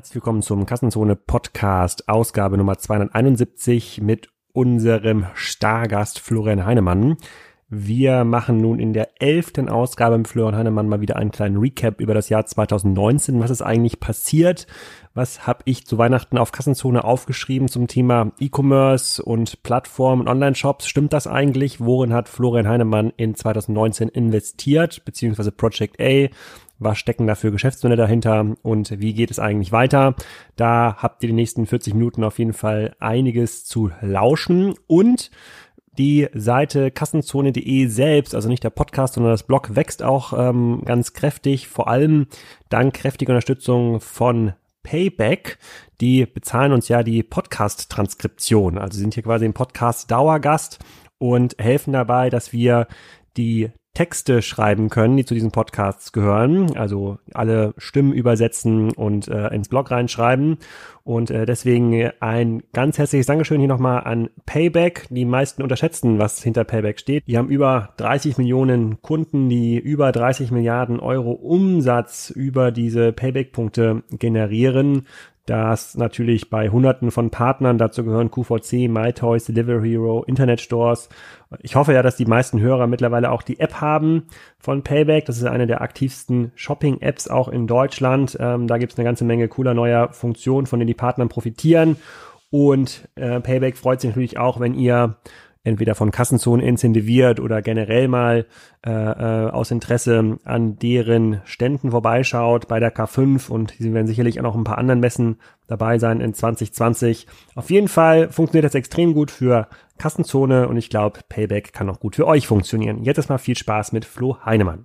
Herzlich willkommen zum Kassenzone Podcast, Ausgabe Nummer 271 mit unserem Stargast Florian Heinemann. Wir machen nun in der elften Ausgabe mit Florian Heinemann mal wieder einen kleinen Recap über das Jahr 2019. Was ist eigentlich passiert? Was habe ich zu Weihnachten auf Kassenzone aufgeschrieben zum Thema E-Commerce und Plattformen und Online-Shops? Stimmt das eigentlich? Worin hat Florian Heinemann in 2019 investiert, beziehungsweise Project A? Was stecken da für Geschäftsmodelle dahinter und wie geht es eigentlich weiter. Da habt ihr die nächsten 40 Minuten auf jeden Fall einiges zu lauschen und die Seite kassenzone.de selbst, also nicht der Podcast, sondern das Blog wächst auch ähm, ganz kräftig, vor allem dank kräftiger Unterstützung von Payback. Die bezahlen uns ja die Podcast-Transkription. Also sind hier quasi im Podcast Dauergast und helfen dabei, dass wir die Texte schreiben können, die zu diesen Podcasts gehören. Also alle Stimmen übersetzen und äh, ins Blog reinschreiben. Und äh, deswegen ein ganz herzliches Dankeschön hier nochmal an Payback. Die meisten unterschätzen, was hinter Payback steht. Die haben über 30 Millionen Kunden, die über 30 Milliarden Euro Umsatz über diese Payback-Punkte generieren das natürlich bei hunderten von Partnern, dazu gehören QVC, MyToys, Delivery Hero, Internet Stores. Ich hoffe ja, dass die meisten Hörer mittlerweile auch die App haben von Payback. Das ist eine der aktivsten Shopping-Apps auch in Deutschland. Ähm, da gibt es eine ganze Menge cooler neuer Funktionen, von denen die Partner profitieren. Und äh, Payback freut sich natürlich auch, wenn ihr entweder von Kassenzonen incentiviert oder generell mal äh, äh, aus Interesse an deren Ständen vorbeischaut bei der K5 und sie werden sicherlich auch noch ein paar anderen Messen dabei sein in 2020. Auf jeden Fall funktioniert das extrem gut für Kassenzone und ich glaube, Payback kann auch gut für euch funktionieren. Jetzt erstmal viel Spaß mit Flo Heinemann.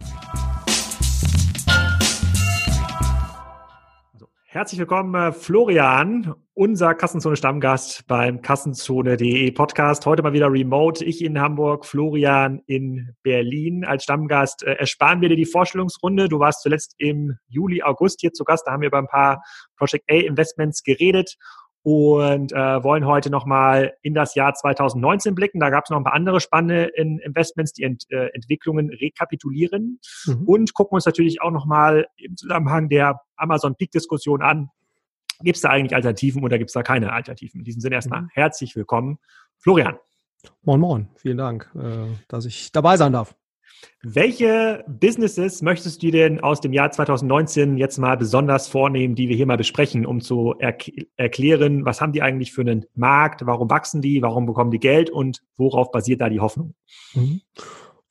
Herzlich willkommen, äh, Florian, unser Kassenzone-Stammgast beim Kassenzone.de Podcast. Heute mal wieder remote. Ich in Hamburg, Florian in Berlin. Als Stammgast äh, ersparen wir dir die Vorstellungsrunde. Du warst zuletzt im Juli, August hier zu Gast. Da haben wir über ein paar Project A Investments geredet und äh, wollen heute nochmal in das Jahr 2019 blicken. Da gab es noch ein paar andere spannende Investments, die Ent, äh, Entwicklungen rekapitulieren mhm. und gucken uns natürlich auch nochmal im Zusammenhang der Amazon-Peak-Diskussion an. Gibt es da eigentlich Alternativen oder gibt es da keine Alternativen? In diesem Sinne erstmal mhm. herzlich willkommen, Florian. Moin, moin. Vielen Dank, äh, dass ich dabei sein darf. Welche Businesses möchtest du denn aus dem Jahr 2019 jetzt mal besonders vornehmen, die wir hier mal besprechen, um zu erk erklären, was haben die eigentlich für einen Markt, warum wachsen die, warum bekommen die Geld und worauf basiert da die Hoffnung? Mhm.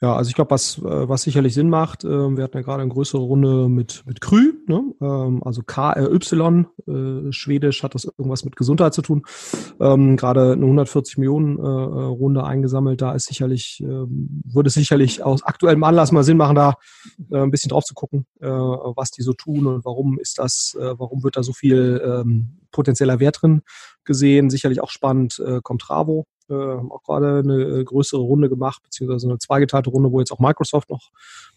Ja, also ich glaube, was, äh, was sicherlich Sinn macht, äh, wir hatten ja gerade eine größere Runde mit, mit Krü, ne? ähm, also KRY, äh, Schwedisch hat das irgendwas mit Gesundheit zu tun. Ähm, gerade eine 140 Millionen äh, Runde eingesammelt, da ist sicherlich, äh, würde es sicherlich aus aktuellem Anlass mal Sinn machen, da äh, ein bisschen drauf zu gucken, äh, was die so tun und warum ist das, äh, warum wird da so viel ähm, potenzieller Wert drin gesehen. Sicherlich auch spannend, äh, Comtravo, äh, haben auch gerade eine äh, größere Runde gemacht, beziehungsweise eine zweigeteilte Runde, wo jetzt auch Microsoft noch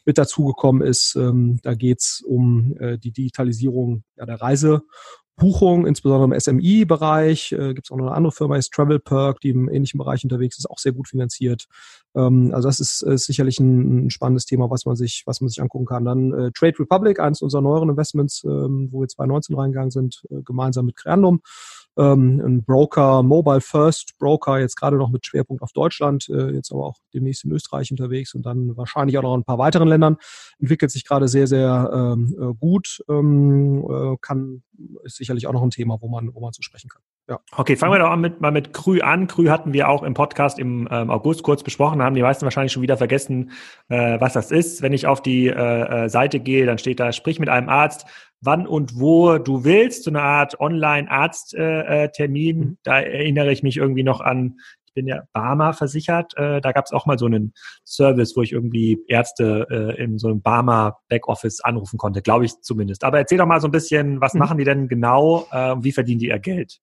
mit dazugekommen ist. Ähm, da geht's um äh, die Digitalisierung ja, der Reisebuchung, insbesondere im SMI-Bereich. Äh, Gibt es auch noch eine andere Firma, ist Travel Perk, die im ähnlichen Bereich unterwegs ist, auch sehr gut finanziert. Ähm, also das ist, ist sicherlich ein, ein, spannendes Thema, was man sich, was man sich angucken kann. Dann äh, Trade Republic, eines unserer neueren Investments, ähm, wo wir 2019 reingegangen sind, äh, gemeinsam mit Creandum ähm, ein Broker, Mobile First Broker, jetzt gerade noch mit Schwerpunkt auf Deutschland, äh, jetzt aber auch demnächst in Österreich unterwegs und dann wahrscheinlich auch noch in ein paar weiteren Ländern. Entwickelt sich gerade sehr, sehr ähm, äh, gut, ähm, äh, kann, ist sicherlich auch noch ein Thema, wo man, wo man zu sprechen kann. Ja. Okay, fangen wir doch an mit, mal mit Krü an. Krü hatten wir auch im Podcast im ähm, August kurz besprochen, haben die meisten wahrscheinlich schon wieder vergessen, äh, was das ist. Wenn ich auf die äh, äh Seite gehe, dann steht da, sprich mit einem Arzt, wann und wo du willst, so eine Art Online-Arzttermin. Äh, mhm. da erinnere ich mich irgendwie noch an, ich bin ja Barmer versichert, äh, da gab es auch mal so einen Service, wo ich irgendwie Ärzte äh, in so einem Barmer Backoffice anrufen konnte, glaube ich zumindest. Aber erzähl doch mal so ein bisschen, was mhm. machen die denn genau, äh, wie verdienen die ihr Geld?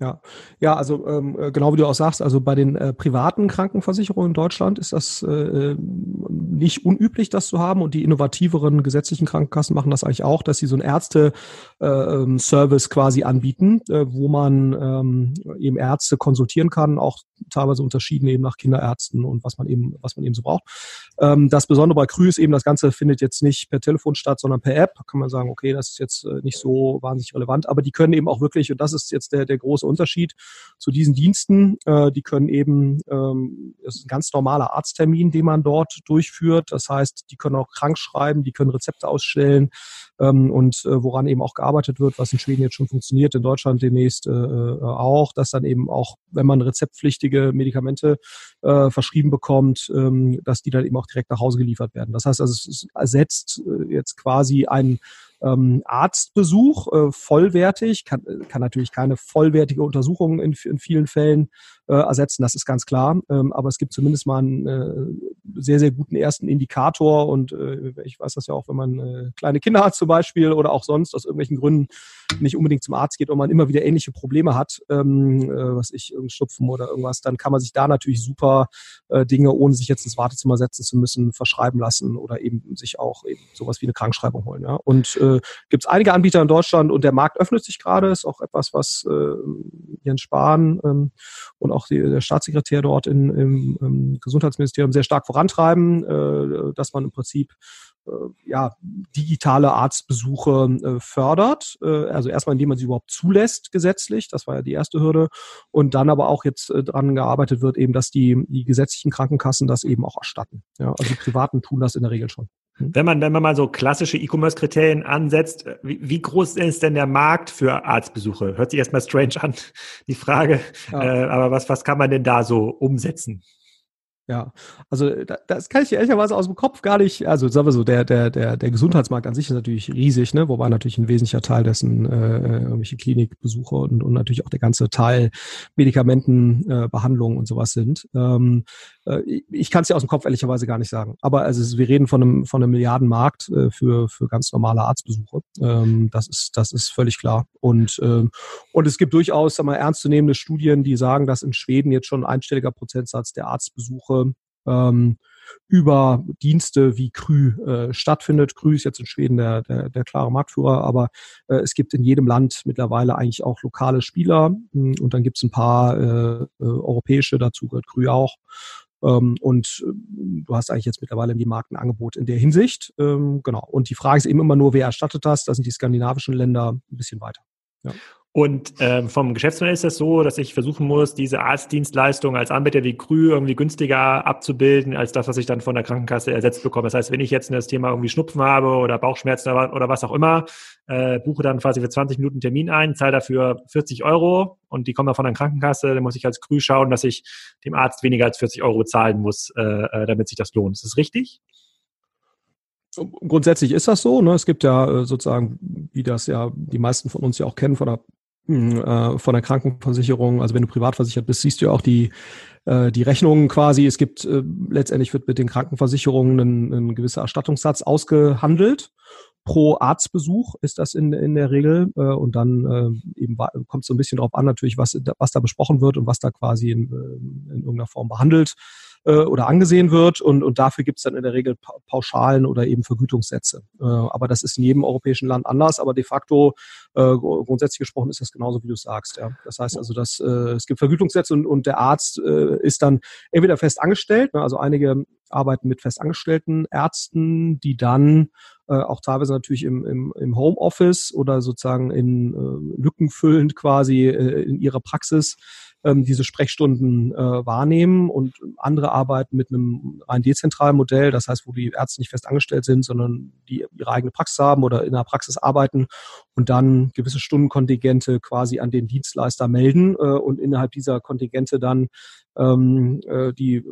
Ja, ja, also ähm, äh, genau wie du auch sagst, also bei den äh, privaten Krankenversicherungen in Deutschland ist das äh, nicht unüblich, das zu haben und die innovativeren gesetzlichen Krankenkassen machen das eigentlich auch, dass sie so ein Ärzte äh, ähm, quasi anbieten, äh, wo man ähm, eben Ärzte konsultieren kann, auch teilweise unterschieden eben nach Kinderärzten und was man eben, was man eben so braucht. Ähm, das Besondere bei Krü ist eben, das Ganze findet jetzt nicht per Telefon statt, sondern per App. Da kann man sagen, okay, das ist jetzt äh, nicht so wahnsinnig relevant, aber die können eben auch wirklich, und das ist jetzt der, der große Unterschied zu diesen Diensten, äh, die können eben, ähm, das ist ein ganz normaler Arzttermin, den man dort durchführt. Das heißt, die können auch krank schreiben, die können Rezepte ausstellen ähm, und äh, woran eben auch gearbeitet wird, was in Schweden jetzt schon funktioniert, in Deutschland demnächst äh, äh auch, dass dann eben auch, wenn man rezeptpflichtige Medikamente äh, verschrieben bekommt, ähm, dass die dann eben auch direkt nach Hause geliefert werden. Das heißt also, es ersetzt äh, jetzt quasi einen ähm, Arztbesuch äh, vollwertig, kann, kann natürlich keine vollwertige Untersuchung in, in vielen Fällen äh, ersetzen, das ist ganz klar. Ähm, aber es gibt zumindest mal einen äh, sehr, sehr guten ersten Indikator und äh, ich weiß das ja auch, wenn man äh, kleine Kinder hat zum Beispiel oder auch sonst aus irgendwelchen Gründen nicht unbedingt zum Arzt geht und man immer wieder ähnliche Probleme hat, ähm, äh, was ich, irgendein Schnupfen oder irgendwas, dann kann man sich da natürlich super äh, Dinge, ohne sich jetzt ins Wartezimmer setzen zu müssen, verschreiben lassen oder eben sich auch eben sowas wie eine Krankschreibung holen. Ja? Und äh, gibt es einige Anbieter in Deutschland und der Markt öffnet sich gerade, ist auch etwas, was äh, Jens Spahn ähm, und auch die, der Staatssekretär dort in, im, im Gesundheitsministerium sehr stark vorantreiben, äh, dass man im Prinzip äh, ja, digitale Arztbesuche äh, fördert. Äh, also erstmal, indem man sie überhaupt zulässt gesetzlich, das war ja die erste Hürde. Und dann aber auch jetzt äh, dran gearbeitet wird, eben, dass die, die gesetzlichen Krankenkassen das eben auch erstatten. Ja, also die Privaten tun das in der Regel schon. Wenn man, wenn man mal so klassische E-Commerce-Kriterien ansetzt, wie, wie, groß ist denn der Markt für Arztbesuche? Hört sich erstmal strange an, die Frage. Ja. Äh, aber was, was kann man denn da so umsetzen? Ja, also das kann ich ehrlicherweise aus dem Kopf gar nicht, also sagen wir so, der, der, der, der Gesundheitsmarkt an sich ist natürlich riesig, ne? wobei natürlich ein wesentlicher Teil dessen äh, irgendwelche Klinikbesuche und, und natürlich auch der ganze Teil Medikamentenbehandlungen äh, und sowas sind. Ähm, äh, ich kann es ja aus dem Kopf ehrlicherweise gar nicht sagen. Aber also wir reden von einem, von einem Milliardenmarkt äh, für, für ganz normale Arztbesuche. Ähm, das, ist, das ist völlig klar. Und, ähm, und es gibt durchaus sag mal, ernstzunehmende Studien, die sagen, dass in Schweden jetzt schon ein einstelliger Prozentsatz der Arztbesuche ähm, über Dienste wie Krü äh, stattfindet. Krü ist jetzt in Schweden der, der, der klare Marktführer, aber äh, es gibt in jedem Land mittlerweile eigentlich auch lokale Spieler hm, und dann gibt es ein paar äh, äh, europäische, dazu gehört Krü auch. Ähm, und äh, du hast eigentlich jetzt mittlerweile die Markenangebot in der Hinsicht. Ähm, genau. Und die Frage ist eben immer nur, wer erstattet das? Da sind die skandinavischen Länder ein bisschen weiter. Ja. Und ähm, vom Geschäftsmodell ist das so, dass ich versuchen muss, diese Arztdienstleistung als Anbieter wie Krü irgendwie günstiger abzubilden, als das, was ich dann von der Krankenkasse ersetzt bekomme. Das heißt, wenn ich jetzt das Thema irgendwie Schnupfen habe oder Bauchschmerzen oder, was auch immer, äh, buche dann quasi für 20 Minuten Termin ein, zahle dafür 40 Euro und die kommen dann von der Krankenkasse, dann muss ich als Krü schauen, dass ich dem Arzt weniger als 40 Euro zahlen muss, äh, äh, damit sich das lohnt. Ist das richtig? Grundsätzlich ist das so. Ne? Es gibt ja äh, sozusagen, wie das ja die meisten von uns ja auch kennen von der äh, von der Krankenversicherung. Also wenn du privat versichert bist, siehst du ja auch die, äh, die Rechnungen quasi. Es gibt äh, letztendlich wird mit den Krankenversicherungen ein, ein gewisser Erstattungssatz ausgehandelt. Pro Arztbesuch ist das in, in der Regel. Äh, und dann äh, eben kommt es so ein bisschen darauf an, natürlich, was, was da besprochen wird und was da quasi in, äh, in irgendeiner Form behandelt äh, oder angesehen wird. Und, und dafür gibt es dann in der Regel Pauschalen oder eben Vergütungssätze. Äh, aber das ist in jedem europäischen Land anders. Aber de facto, äh, grundsätzlich gesprochen, ist das genauso, wie du sagst. Ja. Das heißt also, dass äh, es gibt Vergütungssätze und, und der Arzt äh, ist dann entweder fest angestellt, ne, also einige arbeiten mit festangestellten Ärzten, die dann äh, auch teilweise natürlich im, im, im Homeoffice oder sozusagen in äh, Lücken füllend quasi äh, in ihrer Praxis ähm, diese Sprechstunden äh, wahrnehmen und andere arbeiten mit einem rein dezentralen Modell, das heißt, wo die Ärzte nicht fest angestellt sind, sondern die ihre eigene Praxis haben oder in der Praxis arbeiten und dann gewisse Stundenkontingente quasi an den Dienstleister melden äh, und innerhalb dieser Kontingente dann ähm, äh, die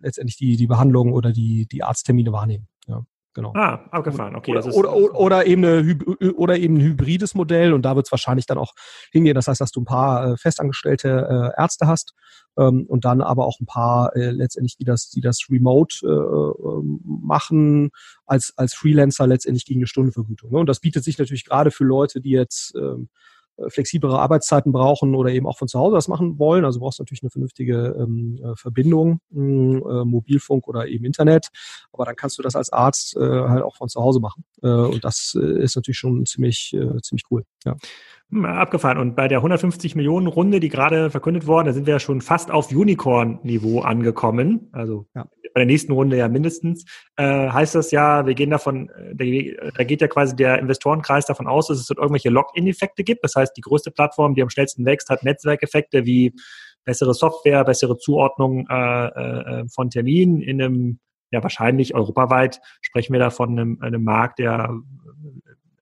letztendlich die, die Behandlung oder die, die Arzttermine wahrnehmen. Ja. Genau. Ah, abgefahren, okay. Oder, oder, oder, oder, eben eine, oder eben ein hybrides Modell und da wird es wahrscheinlich dann auch hingehen. Das heißt, dass du ein paar äh, festangestellte äh, Ärzte hast ähm, und dann aber auch ein paar äh, letztendlich, die das, die das remote äh, ähm, machen, als, als Freelancer letztendlich gegen eine Stundenvergütung. Ne? Und das bietet sich natürlich gerade für Leute, die jetzt ähm, äh, flexiblere Arbeitszeiten brauchen oder eben auch von zu Hause das machen wollen. Also brauchst du natürlich eine vernünftige ähm, äh, Verbindung, äh, Mobilfunk oder eben Internet. Aber dann kannst du das als Arzt äh, halt auch von zu Hause machen. Äh, und das äh, ist natürlich schon ziemlich, äh, ziemlich cool. Ja. Hm, abgefahren. Und bei der 150 Millionen Runde, die gerade verkündet worden, da sind wir ja schon fast auf Unicorn-Niveau angekommen. Also ja. Bei der nächsten Runde ja mindestens. Äh, heißt das ja, wir gehen davon, äh, da geht ja quasi der Investorenkreis davon aus, dass es dort irgendwelche Lock-in-Effekte gibt. Das heißt, die größte Plattform, die am schnellsten wächst, hat Netzwerkeffekte wie bessere Software, bessere Zuordnung äh, äh, von Terminen in einem ja wahrscheinlich europaweit sprechen wir da von einem, einem Markt, der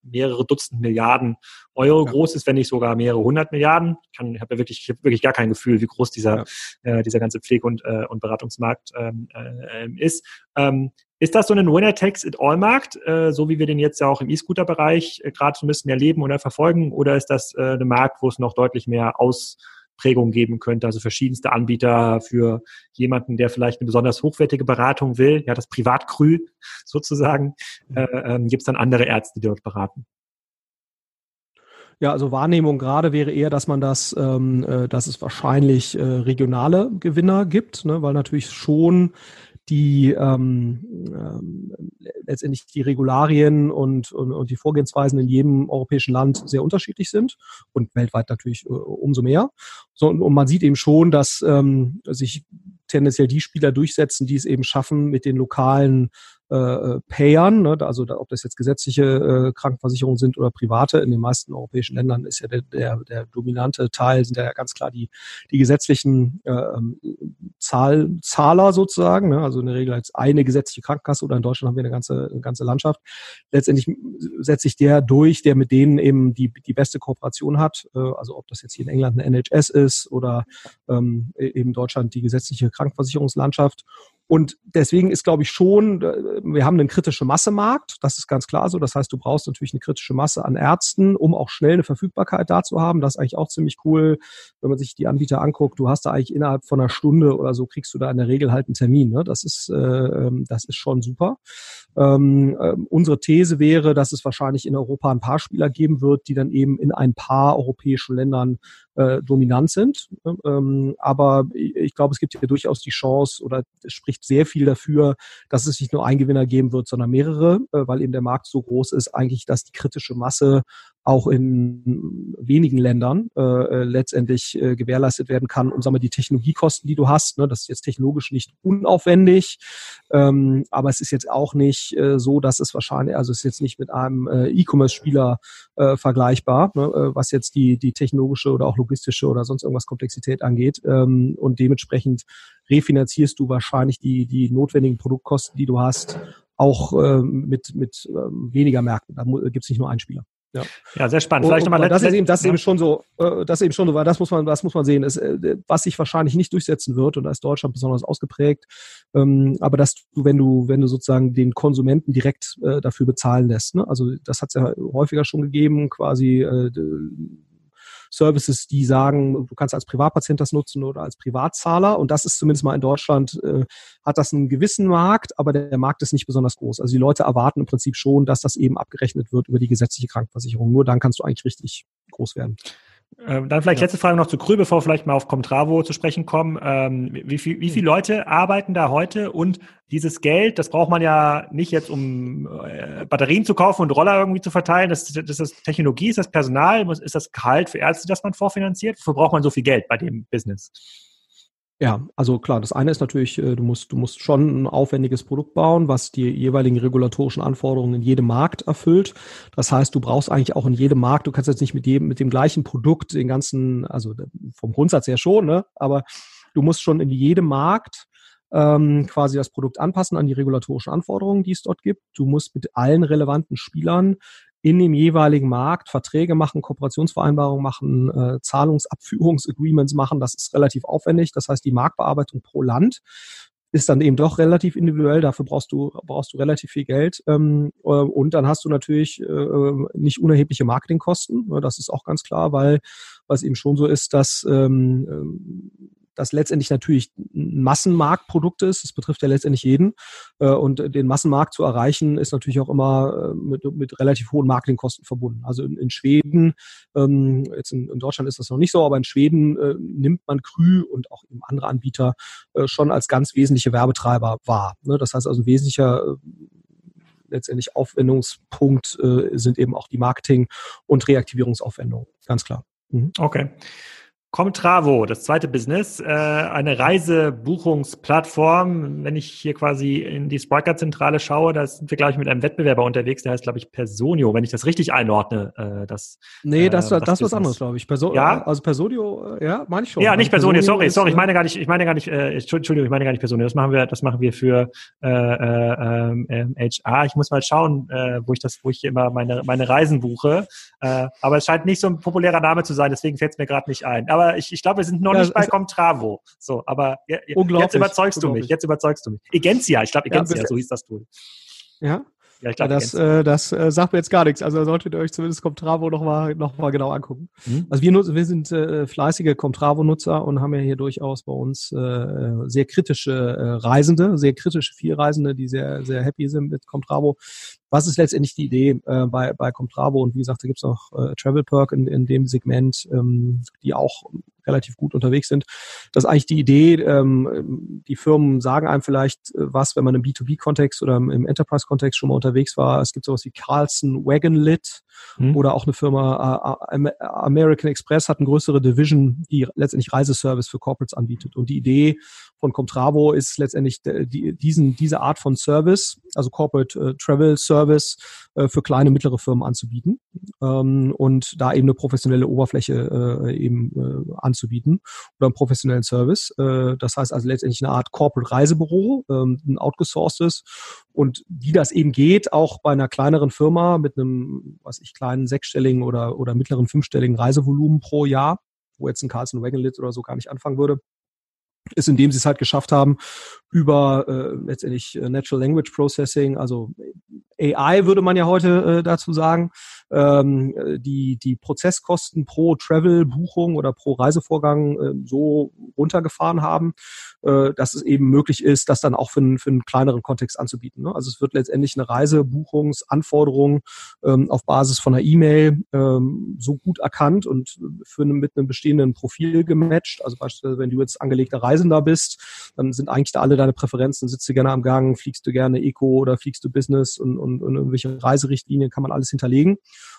mehrere Dutzend Milliarden Euro ja. groß ist, wenn nicht sogar mehrere hundert Milliarden. Ich, kann, ich habe ja wirklich, ich hab wirklich gar kein Gefühl, wie groß dieser, ja. äh, dieser ganze Pflege- und, äh, und Beratungsmarkt ähm, äh, ist. Ähm, ist das so ein Winner-Takes-it-all-Markt, äh, so wie wir den jetzt ja auch im E-Scooter-Bereich äh, gerade so ein bisschen erleben oder verfolgen? Oder ist das äh, ein Markt, wo es noch deutlich mehr aus Prägung geben könnte, also verschiedenste Anbieter für jemanden, der vielleicht eine besonders hochwertige Beratung will, ja, das Privatkrü sozusagen, mhm. äh, ähm, gibt es dann andere Ärzte, die dort beraten. Ja, also Wahrnehmung gerade wäre eher, dass man das, ähm, äh, dass es wahrscheinlich äh, regionale Gewinner gibt, ne, weil natürlich schon die ähm, ähm, letztendlich die Regularien und, und, und die Vorgehensweisen in jedem europäischen Land sehr unterschiedlich sind und weltweit natürlich äh, umso mehr. So, und man sieht eben schon, dass ähm, sich tendenziell die Spieler durchsetzen, die es eben schaffen, mit den lokalen äh, äh, Payern, ne, also da, ob das jetzt gesetzliche äh, Krankenversicherungen sind oder private, in den meisten europäischen Ländern ist ja der, der, der dominante Teil, sind ja ganz klar die, die gesetzlichen äh, ähm, Zahl, Zahler sozusagen, ne, also in der Regel als eine gesetzliche Krankenkasse oder in Deutschland haben wir eine ganze, eine ganze Landschaft. Letztendlich setzt sich der durch, der mit denen eben die, die beste Kooperation hat, äh, also ob das jetzt hier in England eine NHS ist oder ähm, e-, eben Deutschland die gesetzliche Krankenversicherungslandschaft und deswegen ist, glaube ich, schon, äh, wir haben einen kritische Massemarkt, das ist ganz klar so. Das heißt, du brauchst natürlich eine kritische Masse an Ärzten, um auch schnell eine Verfügbarkeit da zu haben. Das ist eigentlich auch ziemlich cool, wenn man sich die Anbieter anguckt. Du hast da eigentlich innerhalb von einer Stunde oder so kriegst du da in der Regel halt einen Termin. Ne? Das ist, äh, ähm, das ist schon super. Ähm, äh, unsere These wäre, dass es wahrscheinlich in Europa ein paar Spieler geben wird, die dann eben in ein paar europäischen Ländern äh, dominant sind. Ne? Ähm, aber ich glaube, es gibt hier durchaus die Chance oder es spricht sehr viel dafür, dass es nicht nur ein Gewinner geben wird, sondern mehrere, äh, weil eben der Markt so groß ist, eigentlich, dass die kritische Masse auch in wenigen Ländern äh, äh, letztendlich äh, gewährleistet werden kann, um sagen wir, die Technologiekosten, die du hast. Ne, das ist jetzt technologisch nicht unaufwendig, ähm, aber es ist jetzt auch nicht äh, so, dass es wahrscheinlich, also es ist jetzt nicht mit einem äh, E-Commerce-Spieler äh, vergleichbar, ne, äh, was jetzt die, die technologische oder auch logistische oder sonst irgendwas Komplexität angeht. Ähm, und dementsprechend refinanzierst du wahrscheinlich die, die notwendigen Produktkosten, die du hast, auch äh, mit, mit äh, weniger Märkten. Da gibt es nicht nur einen Spieler. Ja. ja, sehr spannend. Vielleicht nochmal das ist eben, das ist eben schon so, äh, das eben schon so, weil das muss man, das muss man sehen, ist, äh, was sich wahrscheinlich nicht durchsetzen wird und da ist Deutschland besonders ausgeprägt. Ähm, aber dass du, wenn du, wenn du sozusagen den Konsumenten direkt äh, dafür bezahlen lässt, ne? also das hat es ja häufiger schon gegeben, quasi äh, Services, die sagen, du kannst als Privatpatient das nutzen oder als Privatzahler. Und das ist zumindest mal in Deutschland, äh, hat das einen gewissen Markt, aber der Markt ist nicht besonders groß. Also die Leute erwarten im Prinzip schon, dass das eben abgerechnet wird über die gesetzliche Krankenversicherung. Nur dann kannst du eigentlich richtig groß werden. Ähm, dann vielleicht ja. letzte Frage noch zu Krü, bevor wir vielleicht mal auf Comtravo zu sprechen kommen. Ähm, wie, viel, wie viele Leute arbeiten da heute und dieses Geld, das braucht man ja nicht jetzt, um äh, Batterien zu kaufen und Roller irgendwie zu verteilen. Das, das ist Technologie, ist das Personal, ist das Gehalt für Ärzte, das man vorfinanziert? Wofür braucht man so viel Geld bei dem Business? Ja, also klar, das eine ist natürlich, äh, du musst, du musst schon ein aufwendiges Produkt bauen, was die jeweiligen regulatorischen Anforderungen in jedem Markt erfüllt. Das heißt, du brauchst eigentlich auch in jedem Markt, du kannst jetzt nicht mit jedem, mit dem gleichen Produkt den ganzen, also vom Grundsatz her schon, ne, aber du musst schon in jedem Markt ähm, quasi das Produkt anpassen an die regulatorischen Anforderungen, die es dort gibt. Du musst mit allen relevanten Spielern in dem jeweiligen Markt Verträge machen, Kooperationsvereinbarungen machen, äh, Zahlungsabführungsagreements machen. Das ist relativ aufwendig. Das heißt, die Marktbearbeitung pro Land ist dann eben doch relativ individuell. Dafür brauchst du brauchst du relativ viel Geld ähm, äh, und dann hast du natürlich äh, nicht unerhebliche Marketingkosten. Das ist auch ganz klar, weil was eben schon so ist, dass ähm, ähm das letztendlich natürlich ein Massenmarktprodukt ist. Das betrifft ja letztendlich jeden. Äh, und den Massenmarkt zu erreichen, ist natürlich auch immer äh, mit, mit relativ hohen Marketingkosten verbunden. Also in, in Schweden, ähm, jetzt in, in, Deutschland ist das noch nicht so, aber in Schweden äh, nimmt man Krü und auch eben andere Anbieter schon als ganz wesentliche Werbetreiber wahr. Ne? Das heißt also ein wesentlicher letztendlich Aufwendungspunkt sind eben auch die Marketing- und Reaktivierungsaufwendungen, ganz klar. Mhm. Okay. Comtravo, das zweite Business, äh, eine Reisebuchungsplattform. Wenn ich hier quasi in die Spriker-Zentrale schaue, da sind wir, glaube ich, mit einem Wettbewerber unterwegs, der heißt, glaube ich, Personio, wenn ich das richtig einordne. Äh, das, nee, das, äh, das, das ist was anderes, glaube ich. Perso ja? Also Personio, ja, meine ich schon. Ja, nicht also Personio, sorry, sorry, ich meine gar nicht, ich meine gar nicht, äh, Entschuldigung, ich meine gar nicht Personio. Das machen wir, das machen wir für äh, äh, HR. Ich muss mal schauen, äh, wo ich das, wo ich hier immer meine, meine Reisen buche. Äh, aber es scheint nicht so ein populärer Name zu sein, deswegen fällt es mir gerade nicht ein. Aber aber ich, ich glaube, wir sind noch ja, nicht bei Comtravo. So, aber jetzt überzeugst du mich. Jetzt überzeugst du mich. Egencia, ich glaube Egencia, ja, so hieß das Tool. Ja. Ja, ich glaub, das, äh, das äh, sagt mir jetzt gar nichts. Also solltet ihr euch zumindest Comtravo nochmal noch mal genau angucken. Mhm. Also wir, wir sind äh, fleißige Comtravo-Nutzer und haben ja hier durchaus bei uns äh, sehr kritische äh, Reisende, sehr kritische Vielreisende, die sehr, sehr happy sind mit Comtravo. Was ist letztendlich die Idee äh, bei, bei Comtravo? Und wie gesagt, da gibt es auch äh, Travel Perk in, in dem Segment, ähm, die auch relativ gut unterwegs sind. Das ist eigentlich die Idee, ähm, die Firmen sagen einem vielleicht äh, was, wenn man im B2B-Kontext oder im Enterprise-Kontext schon mal unterwegs war. Es gibt sowas wie Carlson Wagonlit hm. oder auch eine Firma äh, American Express hat eine größere Division, die letztendlich Reiseservice für Corporates anbietet. Und die Idee von Comtravo ist letztendlich die, diesen, diese Art von Service, also Corporate äh, Travel Service äh, für kleine, mittlere Firmen anzubieten ähm, und da eben eine professionelle Oberfläche äh, eben äh, anzubieten oder einen professionellen Service. Äh, das heißt also letztendlich eine Art Corporate Reisebüro, ähm, ein outgesourcedes und wie das eben geht, auch bei einer kleineren Firma mit einem, was ich, kleinen sechsstelligen oder, oder mittleren fünfstelligen Reisevolumen pro Jahr, wo jetzt ein Carlson Wagonlit oder so gar nicht anfangen würde, ist, indem sie es halt geschafft haben, über äh, letztendlich äh, Natural Language Processing, also AI würde man ja heute äh, dazu sagen, ähm, die, die Prozesskosten pro Travel-Buchung oder pro Reisevorgang äh, so runtergefahren haben, äh, dass es eben möglich ist, das dann auch für, einen, für einen kleineren Kontext anzubieten. Ne? Also es wird letztendlich eine Reisebuchungsanforderung ähm, auf Basis von einer E-Mail ähm, so gut erkannt und für eine, mit einem bestehenden Profil gematcht. Also beispielsweise, wenn du jetzt angelegter Reisender bist, dann sind eigentlich da alle deine Präferenzen. Sitzt du gerne am Gang, fliegst du gerne Eco oder fliegst du Business und, und, und irgendwelche Reiserichtlinien kann man alles hinterlegen.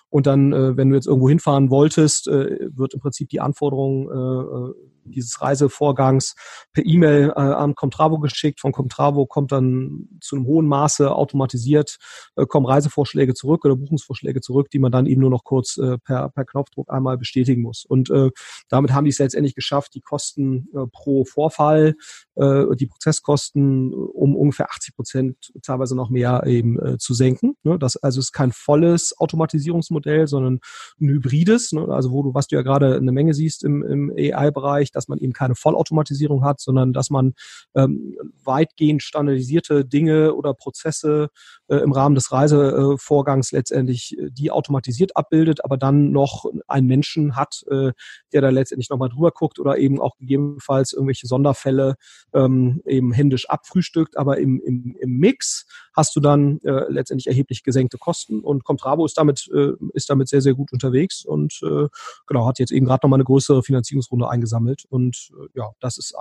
Und dann, äh, wenn du jetzt irgendwo hinfahren wolltest, äh, wird im Prinzip die Anforderung äh, äh dieses Reisevorgangs per E-Mail äh, an Comtravo geschickt. Von Comtravo kommt dann zu einem hohen Maße automatisiert, äh, kommen Reisevorschläge zurück oder Buchungsvorschläge zurück, die man dann eben nur noch kurz äh, per, per Knopfdruck einmal bestätigen muss. Und äh, damit haben die es letztendlich geschafft, die Kosten äh, pro Vorfall, äh, die Prozesskosten um ungefähr 80 Prozent, teilweise noch mehr eben äh, zu senken. Ne? Das also ist kein volles Automatisierungsmodell, sondern ein hybrides, ne? also wo du, was du ja gerade eine Menge siehst im, im AI-Bereich, dass man eben keine Vollautomatisierung hat, sondern dass man ähm, weitgehend standardisierte Dinge oder Prozesse äh, im Rahmen des Reisevorgangs letztendlich äh, die automatisiert abbildet, aber dann noch einen Menschen hat, äh, der da letztendlich nochmal drüber guckt oder eben auch gegebenenfalls irgendwelche Sonderfälle ähm, eben händisch abfrühstückt. Aber im, im, im Mix hast du dann äh, letztendlich erheblich gesenkte Kosten und Comtrabo ist damit, äh, ist damit sehr, sehr gut unterwegs und äh, genau, hat jetzt eben gerade nochmal eine größere Finanzierungsrunde eingesammelt. Und äh, ja, das ist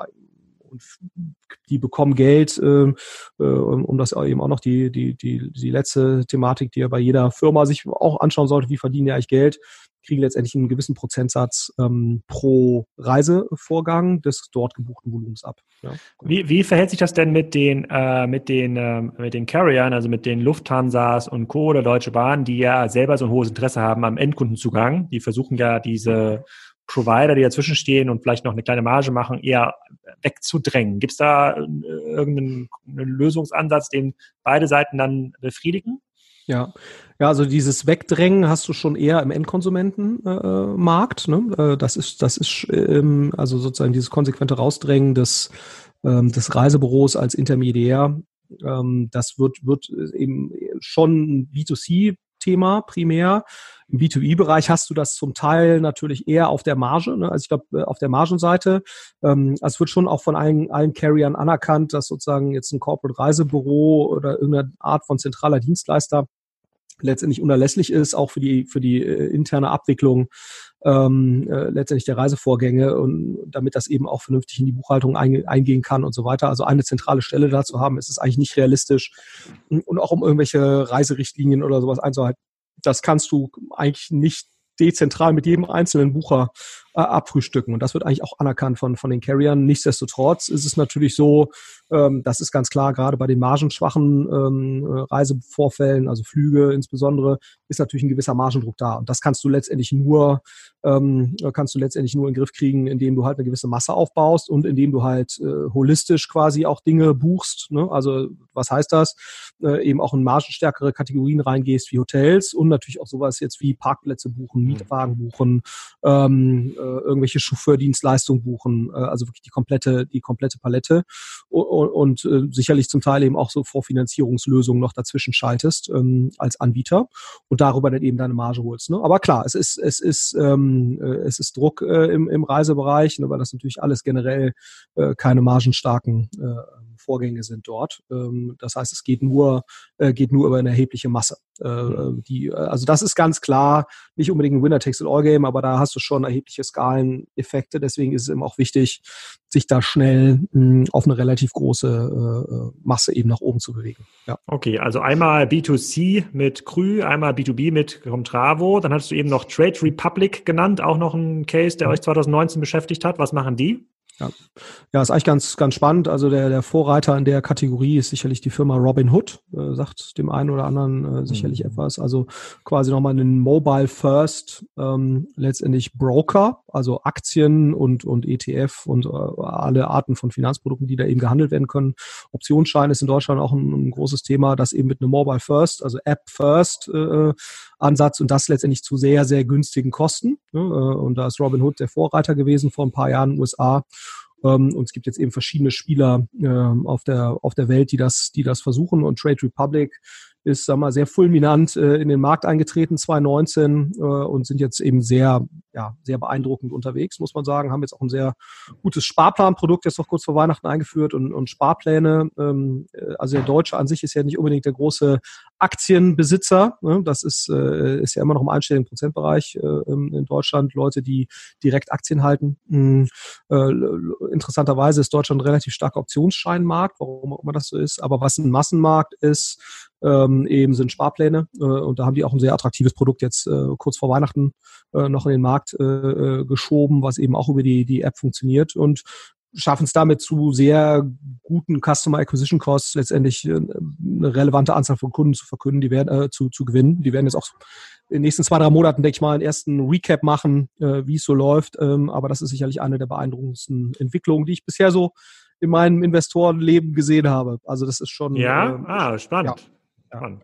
und die bekommen Geld, äh, äh, um das eben auch noch die, die, die, die letzte Thematik, die ja bei jeder Firma sich auch anschauen sollte, wie verdienen die eigentlich Geld, kriegen letztendlich einen gewissen Prozentsatz ähm, pro Reisevorgang des dort gebuchten Volumens ab. Ja. Wie, wie verhält sich das denn mit den, äh, mit den, äh, mit den Carriern, also mit den Lufthansas und Co. oder Deutsche Bahn, die ja selber so ein hohes Interesse haben am Endkundenzugang? Die versuchen ja diese Provider, die dazwischen stehen und vielleicht noch eine kleine Marge machen, eher wegzudrängen. Gibt es da äh, irgendeinen Lösungsansatz, den beide Seiten dann befriedigen? Ja, ja, also dieses Wegdrängen hast du schon eher im Endkonsumentenmarkt. Äh, ne? Äh, das ist, das ist ähm, also sozusagen dieses konsequente Rausdrängen des, ähm, des Reisebüros als Intermediär. Ähm, das wird, wird eben schon B2C Thema primär. Im B2B-Bereich hast du das zum Teil natürlich eher auf der Marge, ne? also ich glaube äh, auf der Margenseite. Ähm, also es wird schon auch von allen, allen Carriern anerkannt, dass sozusagen jetzt ein Corporate Reisebüro oder irgendeine Art von zentraler Dienstleister letztendlich unerlässlich ist, auch für die, für die äh, interne Abwicklung ähm, äh, letztendlich der Reisevorgänge und damit das eben auch vernünftig in die Buchhaltung ein, eingehen kann und so weiter. Also eine zentrale Stelle dazu haben, ist es eigentlich nicht realistisch. Und auch um irgendwelche Reiserichtlinien oder sowas einzuhalten, das kannst du eigentlich nicht dezentral mit jedem einzelnen Bucher äh, abfrühstücken. Und das wird eigentlich auch anerkannt von, von den Carriern. Nichtsdestotrotz ist es natürlich so, ähm, das ist ganz klar, gerade bei den margenschwachen ähm, äh, Reisevorfällen, also Flüge insbesondere, ist natürlich ein gewisser Margendruck da. Und das kannst du letztendlich nur, ähm, kannst du letztendlich nur in den Griff kriegen, indem du halt eine gewisse Masse aufbaust und indem du halt äh, holistisch quasi auch Dinge buchst. Ne? Also was heißt das? Äh, eben auch in margenstärkere Kategorien reingehst wie Hotels und natürlich auch sowas jetzt wie Parkplätze buchen, mhm. Mietwagen buchen, ähm, äh, irgendwelche Chauffeurdienstleistungen buchen, äh, also wirklich die komplette, die komplette Palette und, und äh, sicherlich zum Teil eben auch so Vorfinanzierungslösungen noch dazwischen schaltest ähm, als Anbieter und darüber dann eben deine Marge holst. Ne? Aber klar, es ist, es ist, ähm, äh, es ist Druck äh, im, im Reisebereich, ne, weil das natürlich alles generell äh, keine margenstarken äh, Vorgänge sind dort. Ähm, das heißt, es geht nur, äh, geht nur über eine erhebliche Masse. Äh, mhm. die, äh, also das ist ganz klar nicht unbedingt ein Winner-Takes-it-all-Game, aber da hast du schon erhebliche Skaleneffekte. Deswegen ist es eben auch wichtig, sich da schnell mh, auf eine relativ große äh, Masse eben nach oben zu bewegen. Ja. Okay, also einmal B2C mit Krü, einmal B2B mit Comtravo. Dann hattest du eben noch Trade Republic genannt, auch noch ein Case, der ja. euch 2019 beschäftigt hat. Was machen die? Ja. ja, ist eigentlich ganz, ganz spannend. Also der, der Vorreiter in der Kategorie ist sicherlich die Firma Robin Hood, äh, sagt dem einen oder anderen äh, sicherlich mhm. etwas. Also quasi nochmal einen Mobile First, ähm, letztendlich Broker, also Aktien und, und ETF und äh, alle Arten von Finanzprodukten, die da eben gehandelt werden können. Optionsschein ist in Deutschland auch ein, ein großes Thema, das eben mit einem Mobile First, also App First äh, Ansatz und das letztendlich zu sehr, sehr günstigen Kosten. Ne? Äh, und da ist Robinhood der Vorreiter gewesen vor ein paar Jahren in den USA. Ähm, und es gibt jetzt eben verschiedene Spieler ähm, auf der, auf der Welt, die das, die das versuchen. Und Trade Republic ist, sag mal, sehr fulminant äh, in den Markt eingetreten 2019 äh, und sind jetzt eben sehr, ja, sehr beeindruckend unterwegs, muss man sagen. Haben jetzt auch ein sehr gutes Sparplanprodukt jetzt noch kurz vor Weihnachten eingeführt und, und Sparpläne. Ähm, äh, also der Deutsche an sich ist ja nicht unbedingt der große Aktienbesitzer. Ne? Das ist, äh, ist ja immer noch im einstelligen Prozentbereich äh, in Deutschland. Leute, die direkt Aktien halten. Mhm. Äh, interessanterweise ist Deutschland ein relativ starker Optionsscheinmarkt, warum auch immer das so ist. Aber was ein Massenmarkt ist, ähm, eben sind Sparpläne. Äh, und da haben die auch ein sehr attraktives Produkt jetzt äh, kurz vor Weihnachten äh, noch in den Markt äh, äh geschoben, was eben auch über die, die App funktioniert. Und schaffen es damit zu sehr guten Customer Acquisition Costs letztendlich äh, eine relevante Anzahl von Kunden zu verkünden, die werden äh, zu, zu gewinnen. Die werden jetzt auch in den nächsten zwei, drei Monaten, denke ich mal, einen ersten Recap machen, äh, wie es so läuft. Ähm, aber das ist sicherlich eine der beeindruckendsten Entwicklungen, die ich bisher so in meinem Investorenleben gesehen habe. Also das ist schon. Ja, äh, ah, spannend. Ja.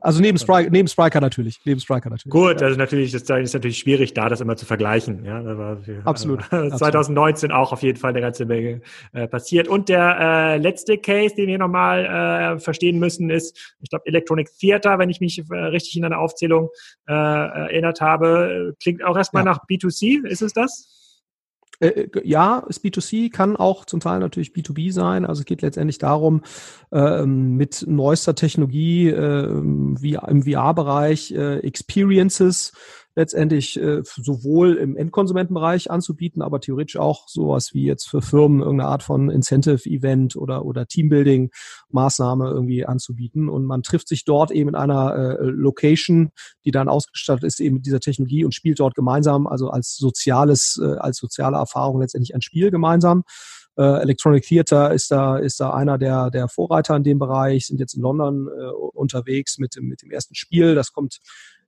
Also neben, Spry neben Striker natürlich. Neben Striker natürlich. Gut, also natürlich, das ist natürlich schwierig, da das immer zu vergleichen. Ja, war, absolut. Äh, 2019 auch auf jeden Fall eine ganze Menge äh, passiert. Und der äh, letzte Case, den wir nochmal äh, verstehen müssen, ist, ich glaube, Electronic Theater, wenn ich mich äh, richtig in einer Aufzählung äh, erinnert habe, klingt auch erstmal ja. nach B2C. Ist es das? Äh, äh, ja, ist B2C, kann auch zum Teil natürlich B2B sein. Also es geht letztendlich darum, ähm, mit neuester Technologie äh, wie im VR-Bereich äh, Experiences letztendlich äh, sowohl im Endkonsumentenbereich anzubieten, aber theoretisch auch sowas wie jetzt für Firmen irgendeine Art von Incentive-Event oder, oder Teambuilding-Maßnahme irgendwie anzubieten. Und man trifft sich dort eben in einer äh, Location, die dann ausgestattet ist eben mit dieser Technologie und spielt dort gemeinsam, also als soziales, äh, als soziale Erfahrung letztendlich ein Spiel gemeinsam. Äh, Electronic Theater ist da, ist da einer der, der Vorreiter in dem Bereich, sind jetzt in London äh, unterwegs mit dem, mit dem ersten Spiel. Das kommt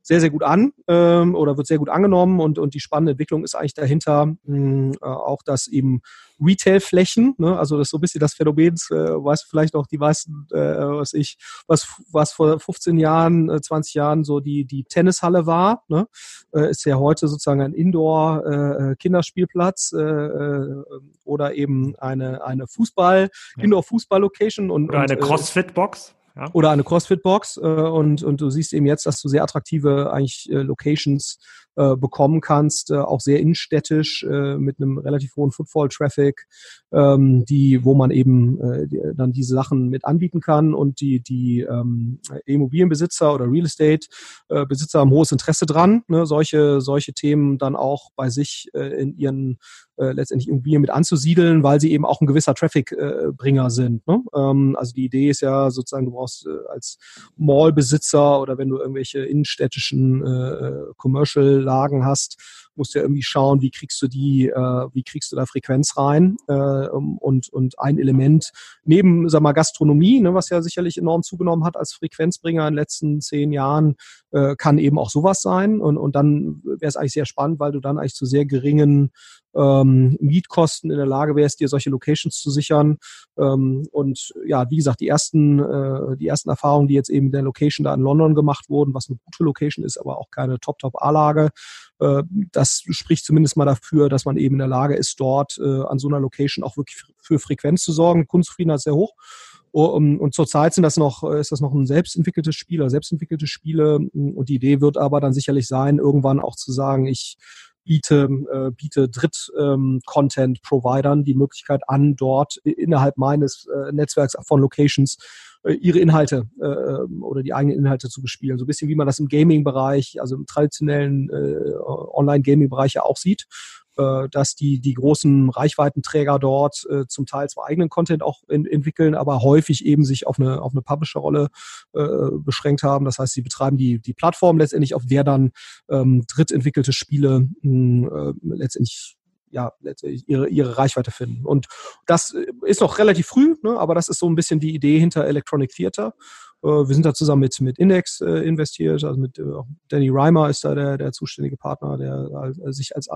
sehr, sehr gut an ähm, oder wird sehr gut angenommen und, und die spannende Entwicklung ist eigentlich dahinter mh, äh, auch, dass eben Retail-Flächen, ne, also das ist so ein bisschen das Phänomen, äh, weiß vielleicht auch die meisten, äh, was ich, was, was vor 15 Jahren, äh, 20 Jahren so die, die Tennishalle war, ne, äh, ist ja heute sozusagen ein Indoor-Kinderspielplatz äh, äh, oder eben eine, eine Fußball. Indoor-Fußball-Location und, oder eine äh, Crossfit-Box. Oder eine CrossFit-Box äh, und, und du siehst eben jetzt, dass du sehr attraktive eigentlich äh, Locations äh, bekommen kannst, äh, auch sehr innenstädtisch äh, mit einem relativ hohen Footfall-Traffic, ähm, die, wo man eben äh, die, dann diese Sachen mit anbieten kann und die die ähm, Immobilienbesitzer oder Real Estate äh, haben hohes Interesse dran, ne, solche solche Themen dann auch bei sich äh, in ihren äh, letztendlich Immobilien mit anzusiedeln, weil sie eben auch ein gewisser Traffic-Bringer äh, sind. Ne? Ähm, also die Idee ist ja sozusagen, du brauchst äh, als Mallbesitzer oder wenn du irgendwelche innenstädtischen äh, Commercial-Lagen hast, musst du ja irgendwie schauen, wie kriegst du die, äh, wie kriegst du da Frequenz rein äh, und und ein Element neben, sag mal, Gastronomie, ne, was ja sicherlich enorm zugenommen hat als Frequenzbringer in den letzten zehn Jahren, äh, kann eben auch sowas sein. Und und dann wäre es eigentlich sehr spannend, weil du dann eigentlich zu sehr geringen ähm, Mietkosten in der Lage wärst, dir solche Locations zu sichern. Ähm, und ja, wie gesagt, die ersten, äh, die ersten Erfahrungen, die jetzt eben in der Location da in London gemacht wurden, was eine gute Location ist, aber auch keine Top-Top-A-Lage, äh, das spricht zumindest mal dafür, dass man eben in der Lage ist, dort äh, an so einer Location auch wirklich für Frequenz zu sorgen. Kundenzufriedenheit ist sehr hoch. Oh, und zurzeit sind das noch, ist das noch ein selbstentwickeltes Spiel oder selbstentwickelte Spiele. Und die Idee wird aber dann sicherlich sein, irgendwann auch zu sagen, ich biete, äh, biete Dritt-Content-Providern ähm, die Möglichkeit an, dort innerhalb meines äh, Netzwerks von Locations äh, ihre Inhalte äh, ähm, oder die eigenen Inhalte zu bespielen. So ein bisschen wie man das im Gaming-Bereich, also im traditionellen äh, Online-Gaming-Bereich ja auch sieht dass die, die großen Reichweitenträger dort äh, zum Teil zwar eigenen Content auch in, entwickeln, aber häufig eben sich auf eine, auf eine Publisher-Rolle äh, beschränkt haben. Das heißt, sie betreiben die, die Plattform letztendlich, auf der dann ähm, drittentwickelte Spiele mh, äh, letztendlich ja, letztendlich ihre, ihre Reichweite finden. Und das ist noch relativ früh, ne, aber das ist so ein bisschen die Idee hinter Electronic Theater. Äh, wir sind da zusammen mit, mit Index äh, investiert, also mit äh, Danny Reimer ist da der, der zuständige Partner, der äh, sich als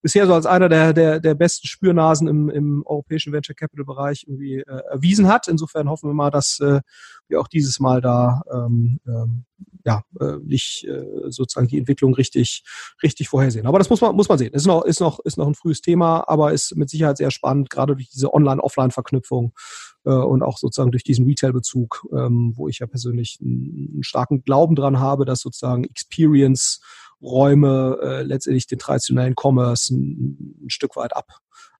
bisher so als einer der, der, der besten Spürnasen im, im europäischen Venture Capital Bereich irgendwie äh, erwiesen hat. Insofern hoffen wir mal, dass äh, wir auch dieses Mal da ähm, ähm, ja, äh, nicht äh, sozusagen die Entwicklung richtig, richtig vorhersehen. Aber das muss man, muss man sehen. Ist noch, ist noch, ist noch ein frühes Thema, aber ist mit Sicherheit sehr spannend, gerade durch diese Online-Offline-Verknüpfung und auch sozusagen durch diesen Retail-Bezug, ähm, wo ich ja persönlich einen, starken Glauben dran habe, dass sozusagen Experience Räume äh, letztendlich den traditionellen Commerce ein, ein Stück weit ab,